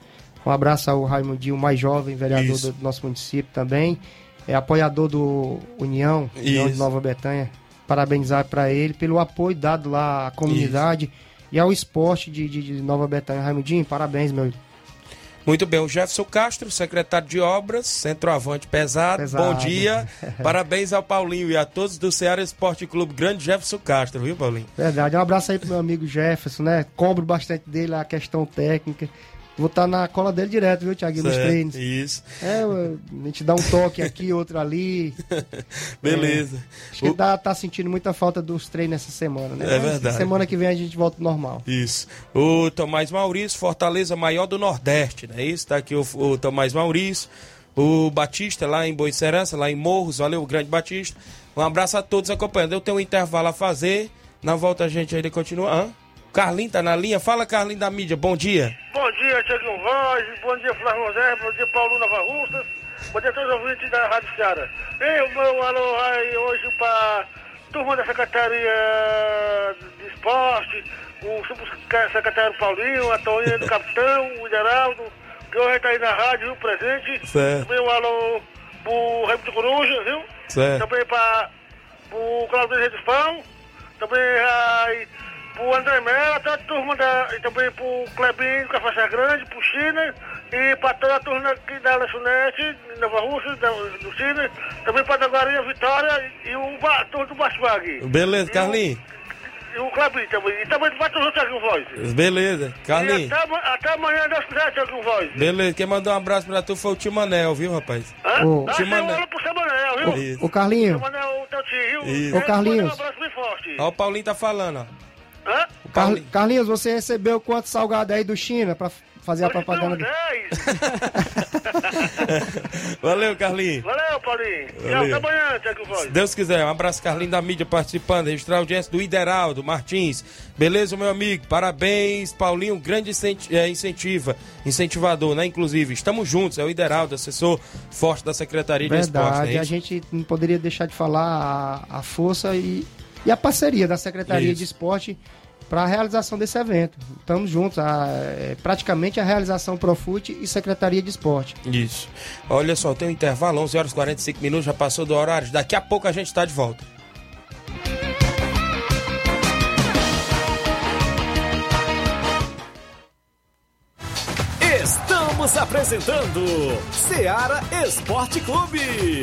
Um abraço ao Raimundinho, mais jovem, vereador Isso. do nosso município também. É apoiador do União, União de. Nova Betânia. Parabenizar para ele pelo apoio dado lá à comunidade e ao esporte de, de, de Nova Betânia. Raimundinho, parabéns, meu. Muito bem, o Jefferson Castro, secretário de Obras, centroavante pesado. Pesado. Bom dia. Parabéns ao Paulinho e a todos do Ceará Esporte Clube Grande Jefferson Castro, viu, Paulinho? Verdade. Um abraço aí pro meu amigo Jefferson, né? Cobro bastante dele a questão técnica. Vou estar na cola dele direto, viu, Thiago? Nos treinos. Isso. É, a gente dá um toque aqui, outro ali. Beleza. Acho que ele tá, tá sentindo muita falta dos treinos essa semana, né? É Mas verdade. Semana que vem a gente volta ao normal. Isso. O Tomás Maurício, Fortaleza maior do Nordeste, não é isso? Tá aqui o, o Tomás Maurício. o Batista lá em Boicerança, lá em Morros, valeu, o grande Batista. Um abraço a todos acompanhando. Eu tenho um intervalo a fazer. Na volta a gente ainda continua. Hã? Carlinho tá na linha? Fala, Carlinho da mídia, bom dia. Bom dia, Tiago Voz, bom dia, Flávio José, bom dia, Paulo Nova Russas, bom dia a todos os ouvintes da Rádio Ceará. E o meu alô aí hoje para turma da Secretaria de Esporte, o subsecretário Paulinho, a Toninha do Capitão, o Geraldo, que hoje está aí na rádio, viu, presente. Certo. Meu alô pro Remo de Coruja, viu? Certo. Também para o Claudio Redes Pão, também aí pro André Mello, toda a turma da, e também pro Clebinho, Café Grande, pro China, e pra toda a turma aqui da Lanchonete, Nova Rússia, da, do China, também pra Daguarinha Vitória e o ba- turma do Basbag. Beleza, Carlinho? E o Clebinho também. E também pra todos os Tiago Voz. Beleza, E Carlinho. até, até amanhã, Deus quiser, Tiago Voz. Beleza, quem mandou um abraço pra tu foi o Tio Manel, viu, rapaz? Hã? Ah, Tio Manel. um Manel, viu? Isso. Ô Carlinho, Seu Manel, o teu tio, viu? Isso. Ô, Carlinhos. Um abraço bem forte. Ó, o Paulinho tá falando, ó. Hã? Car-. Carlinhos, você recebeu quanto salgado aí do China pra f- fazer a propaganda? do- 10. Valeu, Carlinhos. Valeu, Paulinho. Tchau, Valeu. até amanhã, Tiago. Se Deus quiser, um abraço Carlinho da mídia participando, registrar a audiência do Ideraldo Martins. Beleza, meu amigo? Parabéns, Paulinho, um grande eh, incentiva, incentivador, né? Inclusive, estamos juntos, é o Ideraldo, assessor forte da Secretaria de Esporte. Verdade, né? a gente não poderia deixar de falar a, a força e, e a parceria da Secretaria Isso. de Esporte para a realização desse evento. Estamos juntos, a- é praticamente a realização Profute e Secretaria de Esporte. Isso. Olha só, tem um intervalo, 11 horas e 45 minutos, já passou do horário. Daqui a pouco a gente está de volta. Estamos apresentando Seara Esporte Clube.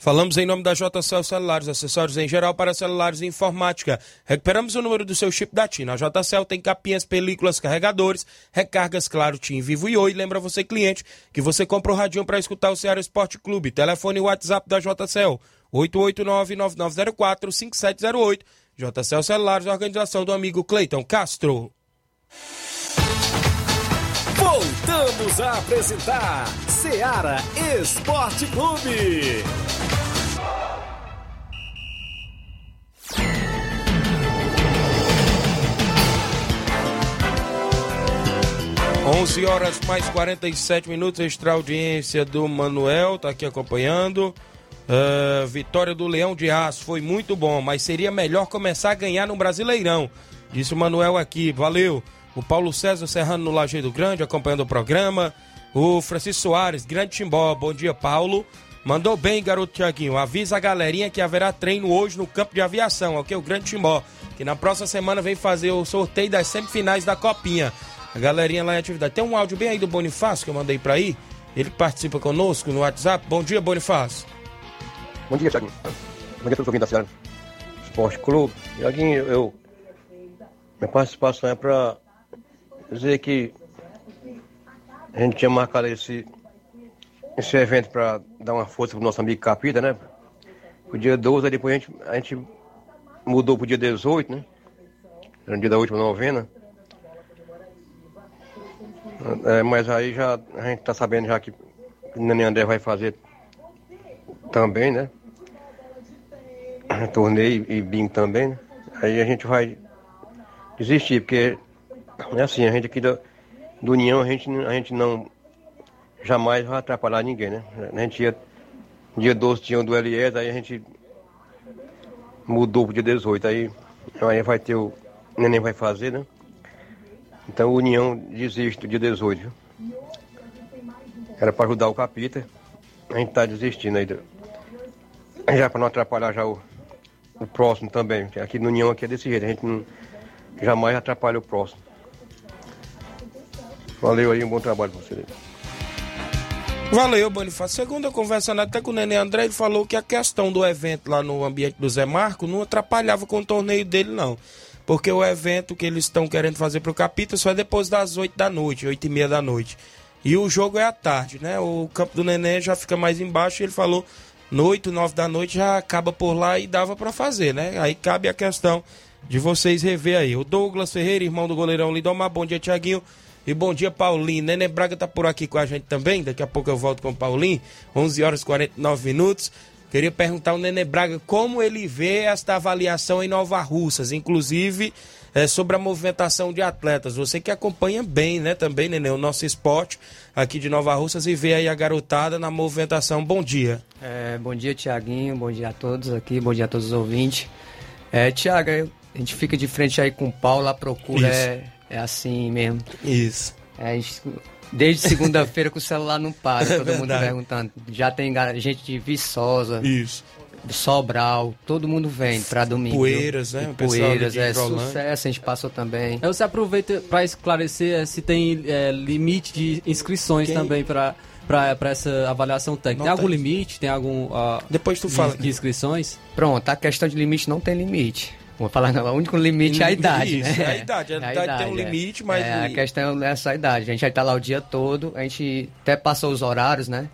Falamos em nome da JCL Celulares, acessórios em geral para celulares e informática. Recuperamos o número do seu chip da TIM. A JCL tem capinhas, películas, carregadores, recargas, claro, TIM, Vivo e Oi. Lembra você, cliente, que você compra o radinho para escutar o Ceará Esporte Clube. Telefone e WhatsApp da JCL, 889-9904-5708. JCL Celulares, organização do amigo Cleiton Castro. Voltamos a apresentar Seara Esporte Clube. 11 horas mais 47 minutos, extra audiência do Manuel, tá aqui acompanhando. Ah, vitória do Leão de Aço, foi muito bom, mas seria melhor começar a ganhar no Brasileirão. Disse o Manuel aqui, valeu. O Paulo César Serrano no Lajeado Grande, acompanhando o programa. O Francisco Soares, grande timbó, bom dia, Paulo. Mandou bem, garoto Tiaguinho. Avisa a galerinha que haverá treino hoje no campo de aviação, ok? O Grande Timbó. Que na próxima semana vem fazer o sorteio das semifinais da Copinha. A galerinha lá em atividade. Tem um áudio bem aí do Bonifácio que eu mandei pra aí. Ele participa conosco no WhatsApp. Bom dia, Bonifácio. Bom dia, Thiaguinho. Bom dia a todos os da Ceará Esporte Clube. Thiaguinho, eu. Minha participação é para dizer que a gente tinha marcado esse, esse evento para dar uma força pro nosso amigo Capita, né? O dia 12, aí depois a gente, a gente mudou pro dia 18, né? Era o dia da última novena. É, mas aí já a gente tá sabendo já que o Nenê André vai fazer também, né? Torneio e BIM também, né? Aí a gente vai desistir, porque é assim, a gente aqui da, do União, a gente, a gente não jamais vai atrapalhar ninguém, né? A gente ia, dia 12 tinha o do LES, aí a gente mudou pro dia 18, aí, aí vai ter o neném vai fazer, né? Então, União desiste do dia 18. viu? Era para ajudar o capita. A gente está desistindo aí. do- Já para não atrapalhar já o, o próximo também. Aqui no União aqui é desse jeito. A gente não, jamais atrapalha o próximo. Valeu aí, um bom trabalho para você. Valeu, Bonifácio. Segundo eu conversando até com o Nenê André, ele falou que a questão do evento lá no ambiente do Zé Marco não atrapalhava com o torneio dele, não. Porque o evento que eles estão querendo fazer pro Capita só é depois das 8 da noite, 8 e meia da noite. E o jogo é à tarde, né? O campo do Nenê já fica mais embaixo e ele falou no 8, 9 da noite já acaba por lá e dava pra fazer, né? Aí cabe a questão de vocês rever aí. O Douglas Ferreira, irmão do goleirão Lidomar, bom dia, Tiaguinho. E bom dia, Paulinho. Nenê Braga tá por aqui com a gente também. Daqui a pouco eu volto com o Paulinho. 11 horas e 49 minutos. Queria perguntar ao Nenê Braga como ele vê esta avaliação em Nova Russas, inclusive é, sobre a movimentação de atletas. Você que acompanha bem, né, também, Nenê, o nosso esporte aqui de Nova Russas e vê aí a garotada na movimentação. Bom dia. É, bom dia, Tiaguinho. Bom dia a todos aqui. Bom dia a todos os ouvintes. É, Tiago, a gente fica de frente aí com o Paulo, a procura é, é assim mesmo. Isso. É, a gente- desde segunda-feira que o celular não para, É todo mundo perguntando. Já tem gente de Viçosa, Isso. Sobral, todo mundo vem pra domingo. Poeiras, né? Poeiras, é sucesso, a gente passou também. Aí você aproveita para esclarecer eh, se tem eh, limite de inscrições Quem- também para para essa avaliação técnica. Tem Não algum tem. limite? Tem algum. ah, Depois tu de, fala. De inscrições? Pronto, a questão de limite não tem limite. Vou falar, não, o único limite é a idade, Isso, né? é a idade. A idade tem um é. limite, mas- É, a questão é essa idade. A gente vai estar lá o dia todo, a gente até passou os horários, né?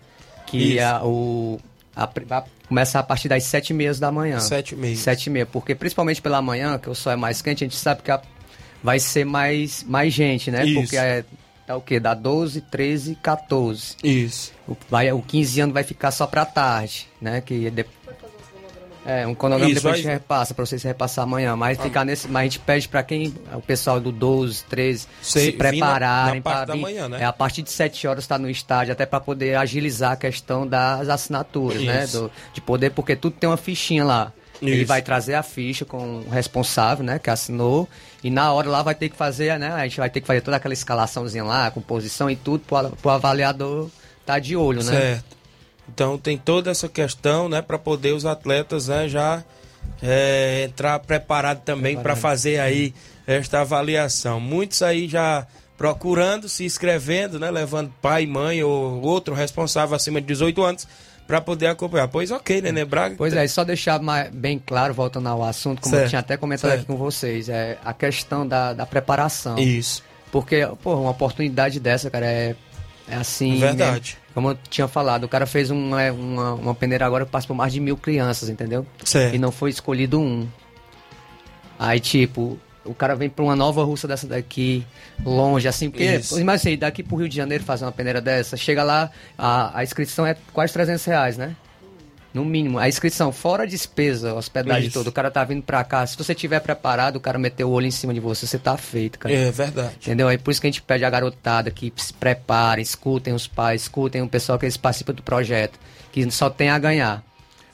Que Isso. a, o, a, vai começar a partir das sete e meia da manhã. Sete e meia. Sete e meia, porque principalmente pela manhã, que o sol é mais quente, a gente sabe que a- vai ser mais, mais gente, né? Isso. Porque é, é o quê? Dá 12, 13, 14. Isso. O, vai, o 15 anos vai ficar só pra tarde, né? Que de- é, um cronograma Isso, depois a gente repassa pra vocês repassar amanhã. Mas ficar nesse. Mas a gente pede pra quem. O pessoal do 12, 13 Sei, se prepararem manhã, né? É a partir de 7 horas estar no estádio, até pra poder agilizar a questão das assinaturas, né? Isso. Do- de poder, porque tudo tem uma fichinha lá. Ele Isso. vai trazer a ficha com o responsável, né, que assinou, e na hora lá vai ter que fazer, né, a gente vai ter que fazer toda aquela escalaçãozinha lá, composição e tudo, pro, pro avaliador tá de olho, né? Certo. Então tem toda essa questão, né, para poder os atletas, né, já é, entrar preparado também para fazer aí esta avaliação. Muitos aí já procurando, se inscrevendo, né, levando pai, mãe ou outro responsável acima de 18 anos para poder acompanhar. Pois ok, Nenê Braga. Pois é, e só deixar mais, bem claro, voltando ao assunto, como eu Certo, tinha até comentado certo. aqui com vocês, é a questão da, da preparação. Isso. Porque, pô, uma oportunidade dessa, cara, é, é assim. Verdade. né? Como eu tinha falado, o cara fez uma, uma, uma peneira agora que passa por mais de mil crianças, entendeu? Certo. E não foi escolhido um. Aí, tipo, o cara vem pra uma nova russa dessa daqui, longe, assim, porque, Isso. imagina assim, daqui pro Rio de Janeiro fazer uma peneira dessa, chega lá, a, a inscrição é quase 300 reais, né? No mínimo. A inscrição, fora a despesa, hospedagem Isso. toda, o cara tá vindo pra cá, se você tiver preparado, o cara meteu o olho em cima de você, você tá feito, cara. É verdade. Entendeu? É por isso que a gente pede a garotada que se preparem, escutem os pais, escutem o pessoal que eles participam do projeto, que só tem a ganhar.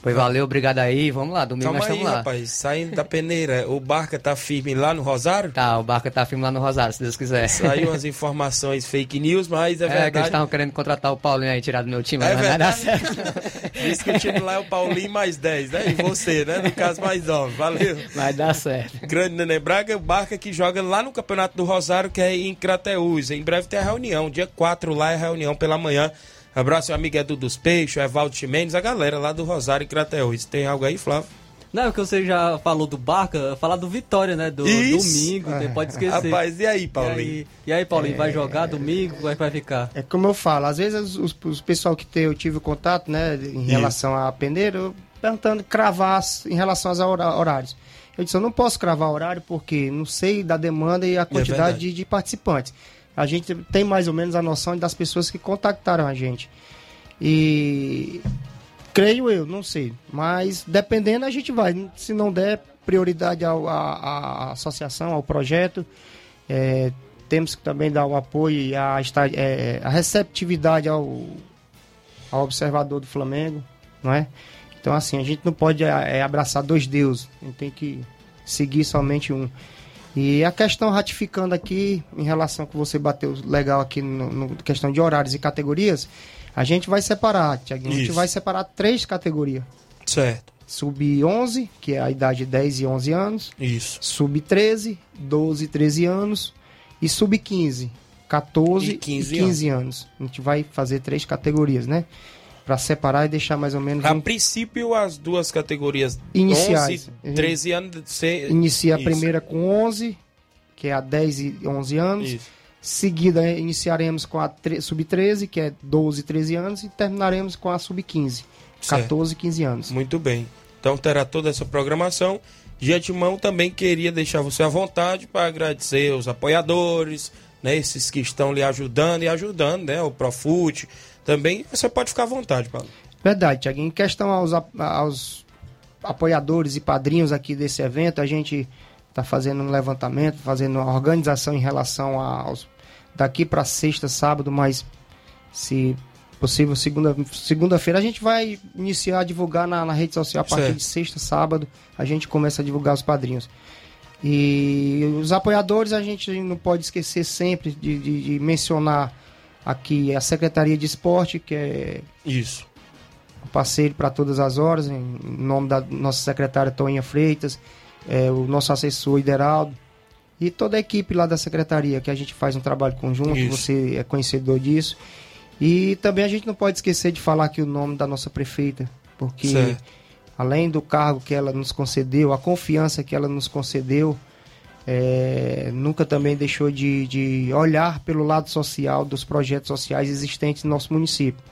Pois valeu, obrigado aí, vamos lá, domingo Calma nós aí, estamos lá. rapaz. Saindo da peneira, o Barca tá firme lá no Rosário? Tá, o Barca tá firme lá no Rosário, se Deus quiser. Saiu umas informações fake news, mas é, É, que eles verdade. estavam querendo contratar o Paulinho aí, tirar do meu time, É mas vai dar verdade. certo. Diz que o time lá é o Paulinho mais 10, né? E você, né? No caso, mais 9. Valeu. Vai dar certo. Grande Nenê Braga, o Barca que joga lá no Campeonato do Rosário, que é em Crateús. Em breve tem a reunião. Dia 4 lá é a reunião pela manhã. Abraço, meu amigo Edu dos Peixes, Evaldo Ximenes, a galera lá do Rosário e Crateús. Tem algo aí, Flávio? Não, porque você já falou do Barca, falar do Vitória, né? Do Isso. domingo, você pode esquecer. Rapaz, e aí, Paulinho? E aí, e aí, Paulinho, vai jogar domingo? Como é que vai ficar? É como eu falo, às vezes os, os pessoal que te- eu tive contato, né, em Isso. relação a peneira, eu perguntando cravar as- em relação aos horários. Eu disse, eu não posso cravar horário porque não sei da demanda e a quantidade verdade. de, de participantes. A gente tem mais ou menos a noção das pessoas que contactaram a gente. E creio eu, não sei. Mas dependendo a gente vai. Se não der prioridade à, associação, ao projeto, é, temos que também dar o apoio e a, é, a receptividade ao, ao observador do Flamengo, não é? Então assim, a gente não pode é, abraçar dois deuses, a gente tem que seguir somente um. E a questão ratificando aqui, em relação que você bateu legal aqui no, no questão de horários e categorias, a gente vai separar, Tiaguinho. A gente vai separar três categorias. Certo. Sub-11, que é a idade de 10 e 11 anos. Isso. Sub-13, 12 e 13 anos. E sub-15, 14 E e 15 15, anos. A gente vai fazer três categorias, né? Pra separar e deixar mais ou menos A um princípio, as duas categorias Iniciais. 11, 13 anos. Se... Inicia a Isso. primeira com 11, que é a 10 e 11 anos. Isso. Seguida, iniciaremos com a tre- sub-13, que é 12 e 13 anos. E terminaremos com a sub-15, Certo. 14 e 15 anos. Muito bem. Então terá toda essa programação. De antemão também queria deixar você à vontade para agradecer os apoiadores, né, esses que estão lhe ajudando e ajudando, né, o Profute. Também você pode ficar à vontade, Paulo. Verdade, Tiaguinho. Em questão aos, aos apoiadores e padrinhos aqui desse evento, a gente está fazendo um levantamento, fazendo uma organização em relação aos. daqui para sexta, sábado, mas se possível, segunda- segunda-feira a gente vai iniciar a divulgar na, na rede social a partir Certo. de sexta, sábado, a gente começa a divulgar os padrinhos. E os apoiadores a gente não pode esquecer sempre de, de- de mencionar aqui a Secretaria de Esporte, que é Isso. um parceiro para todas as horas, em nome da nossa secretária Toinha Freitas, é, o nosso assessor Ideraldo e toda a equipe lá da secretaria, que a gente faz um trabalho conjunto, Isso. você é conhecedor disso. E também a gente não pode esquecer de falar aqui o nome da nossa prefeita, porque Certo. além do cargo que ela nos concedeu, a confiança que ela nos concedeu, é, nunca também deixou de, de olhar pelo lado social dos projetos sociais existentes no nosso município.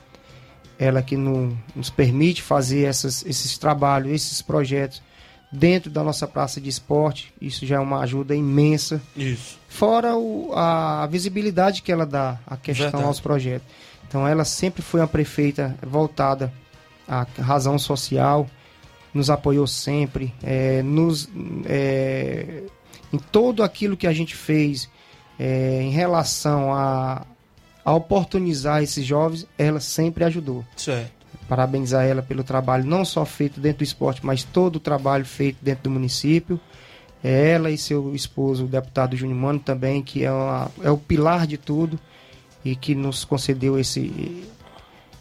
Ela que no- nos permite fazer essas- esses trabalhos, esses projetos dentro da nossa praça de esporte, isso já é uma ajuda imensa. Isso. Fora o- a visibilidade que ela dá à questão Verdade. aos projetos. Então ela sempre foi uma prefeita voltada à razão social, nos apoiou sempre, é, nos, é, em todo aquilo que a gente fez é, em relação a, a oportunizar esses jovens, ela sempre ajudou. Certo. Parabenizar ela pelo trabalho não só feito dentro do esporte, mas todo o trabalho feito dentro do município. É Ela e seu esposo, o deputado Júnior Mano, também, que é, uma- é o pilar de tudo e que nos concedeu esse,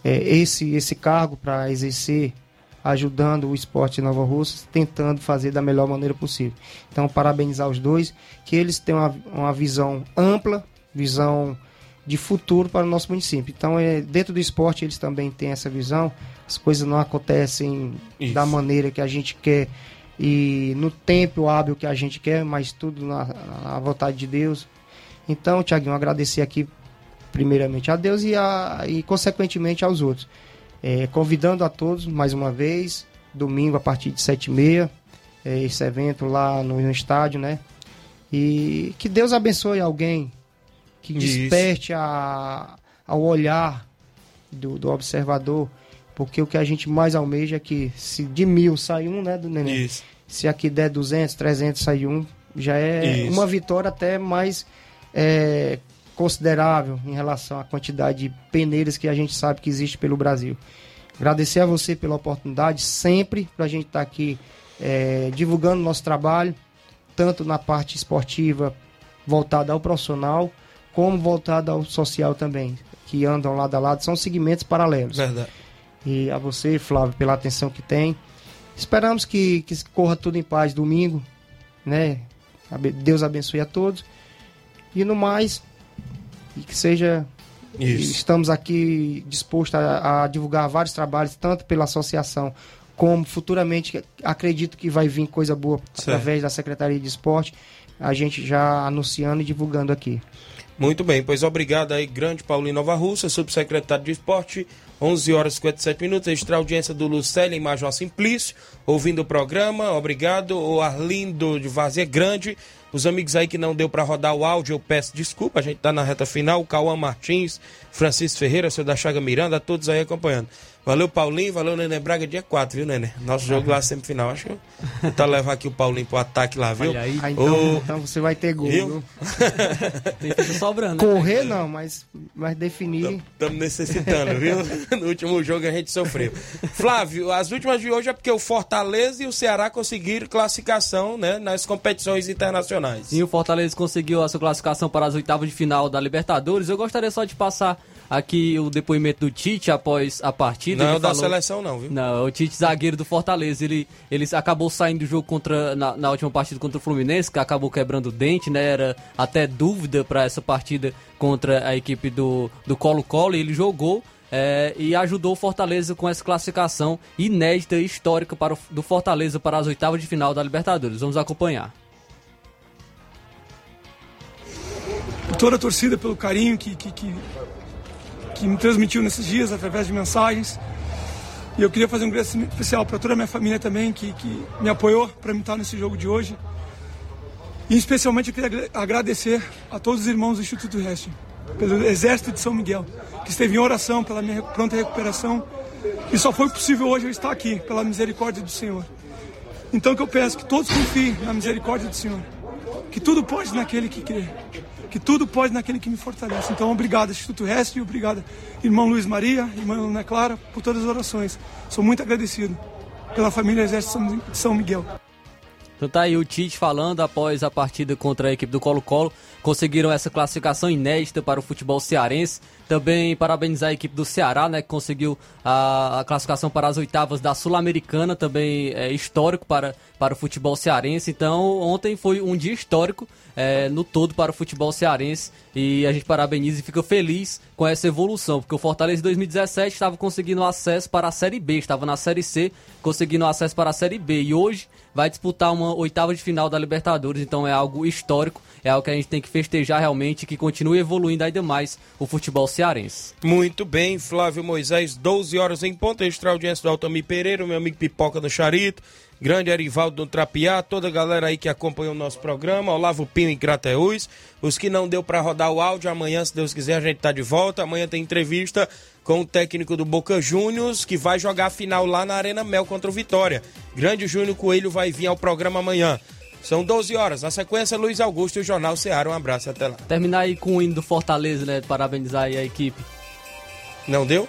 é, esse, esse cargo para exercer, ajudando o esporte de Nova Russa, tentando fazer da melhor maneira possível. Então, parabenizar os dois, que eles têm uma, uma visão ampla, visão de futuro para o nosso município. Então, é, dentro do esporte, eles também têm essa visão. As coisas não acontecem Isso. da maneira que a gente quer e no tempo hábil que a gente quer, mas tudo na, na vontade de Deus. Então, Tiaguinho, agradecer aqui primeiramente a Deus e, a, e consequentemente aos outros. É, convidando a todos mais uma vez, domingo a partir de sete e meia, é, esse evento lá no, no estádio, né? E que Deus abençoe alguém que desperte a, ao olhar do, do observador, porque o que a gente mais almeja é que se de mil sai um, né, do neném? Isso. Se aqui der 200, 300 sai um, já é Isso. uma vitória até mais é, considerável em relação à quantidade de peneiras que a gente sabe que existe pelo Brasil. Agradecer a você pela oportunidade, sempre para a gente estar aqui é, divulgando nosso trabalho, tanto na parte esportiva voltada ao profissional, como voltada ao social também, que andam lado a lado, são segmentos paralelos. Verdade. E a você, Flávio, pela atenção que tem. Esperamos que, que corra tudo em paz domingo, né? Deus abençoe a todos. E no mais, e que seja. Isso. Estamos aqui dispostos a, a divulgar vários trabalhos, tanto pela associação, como futuramente acredito que vai vir coisa boa Certo. através da Secretaria de Esporte. A gente já anunciando e divulgando aqui. Muito bem, pois obrigado aí, grande Paulinho Nova Russa, subsecretário de esporte, 11 horas e 57 minutos, extra audiência do Lucélio em Major Simplício, ouvindo o programa, obrigado, o Arlindo de Vazia Grande, os amigos aí que não deu para rodar o áudio, eu peço desculpa, a gente tá na reta final, Cauã Martins, Francisco Ferreira, seu da Chaga Miranda, todos aí acompanhando. Valeu, Paulinho. Valeu, Nenê Braga, dia 4, viu, Nenê? Nosso jogo lá, semifinal. Acho que eu vou tentar levar aqui o Paulinho pro ataque lá, viu? Olha aí. Ah, então, então você vai ter gol. Viu? viu? Tem ficha sobrando. né? Correr não, mas, mas definir. Estamos necessitando, viu? No último jogo a gente sofreu. Flávio, as últimas de hoje é porque o Fortaleza e o Ceará conseguiram classificação né, nas competições internacionais. E o Fortaleza conseguiu a sua classificação para as oitavas de final da Libertadores. Eu gostaria só de passar aqui o depoimento do Tite após a partida. Não é da falou- seleção, não, viu? Não, o Tite zagueiro do Fortaleza, ele, ele acabou saindo do jogo contra na, na última partida contra o Fluminense, que acabou quebrando o dente, né? Era até dúvida para essa partida contra a equipe do do Colo-Colo, e ele jogou é, e ajudou o Fortaleza com essa classificação inédita e histórica para o, do Fortaleza para as oitavas de final da Libertadores. Vamos acompanhar. toda a torcida, pelo carinho que, que, que, que me transmitiu nesses dias através de mensagens. E eu queria fazer um agradecimento especial para toda a minha família também, que, que me apoiou para me estar nesse jogo de hoje. E especialmente eu queria agra- agradecer a todos os irmãos do Instituto Wrestling, pelo Exército de São Miguel, que esteve em oração pela minha pronta recuperação. E só foi possível hoje eu estar aqui, pela misericórdia do Senhor. Então que eu peço que todos confiem na misericórdia do Senhor. Que tudo pode naquele que crê. Que tudo pode naquele que me fortalece. Então, obrigado, Instituto Restre, obrigado, irmão Luiz Maria, irmã Ana Clara, por todas as orações. Sou muito agradecido pela família Exército de São Miguel. Então tá aí o Tite falando após a partida contra a equipe do Colo-Colo. Conseguiram essa classificação inédita para o futebol cearense. Também parabenizar a equipe do Ceará, né? Que conseguiu a, a classificação para as oitavas da Sul-Americana. Também é histórico para, para o futebol cearense. Então ontem foi um dia histórico é, no todo para o futebol cearense. E a gente parabeniza e fica feliz com essa evolução. Porque o Fortaleza em 2017 estava conseguindo acesso para a Série B. Estava na Série C, conseguindo acesso para a Série B. E hoje vai disputar uma oitava de final da Libertadores, então é algo histórico, é algo que a gente tem que festejar realmente, que continue evoluindo ainda mais o futebol cearense. Muito bem, Flávio Moisés, 12 horas em ponto, extra audiência do Altamir Pereira, meu amigo Pipoca do Charito, grande Arivaldo do Trapiá, toda a galera aí que acompanhou o nosso programa, Olavo Pinho em Crateús, os que não deu para rodar o áudio, amanhã, se Deus quiser, a gente tá de volta, amanhã tem entrevista com o técnico do Boca Juniors, que vai jogar a final lá na Arena Mel contra o Vitória. Grande Júnior Coelho vai vir ao programa amanhã. São 12 horas. Na sequência, Luiz Augusto e o Jornal Ceará. Um abraço, até lá. Terminar aí com o hino do Fortaleza, né? Parabenizar aí a equipe. Não deu?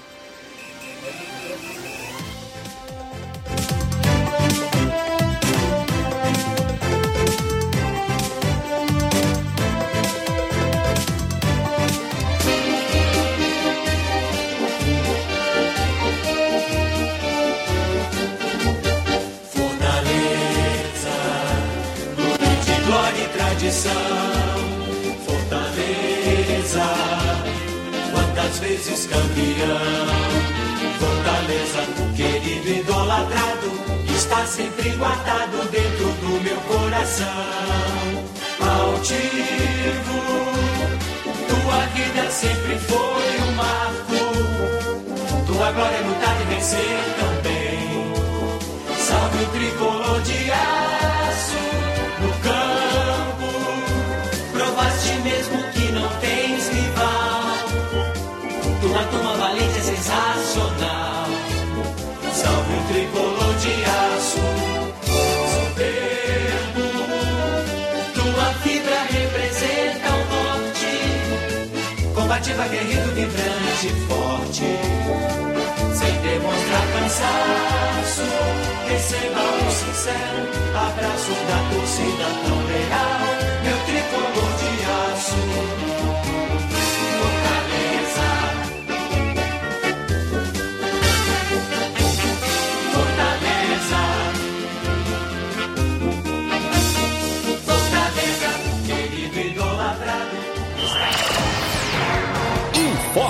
Vencer também. Salve o tricolor de aço no campo. Provaste mesmo que não tens rival. Tua turma valente é sensacional. Salve o tricolor de aço. Soberbo. Tua fibra representa o norte. Combativa, guerreiro, vibrante, forte demonstrar cansaço. Receba um sincero abraço da torcida tão leal, meu tricolor de aço.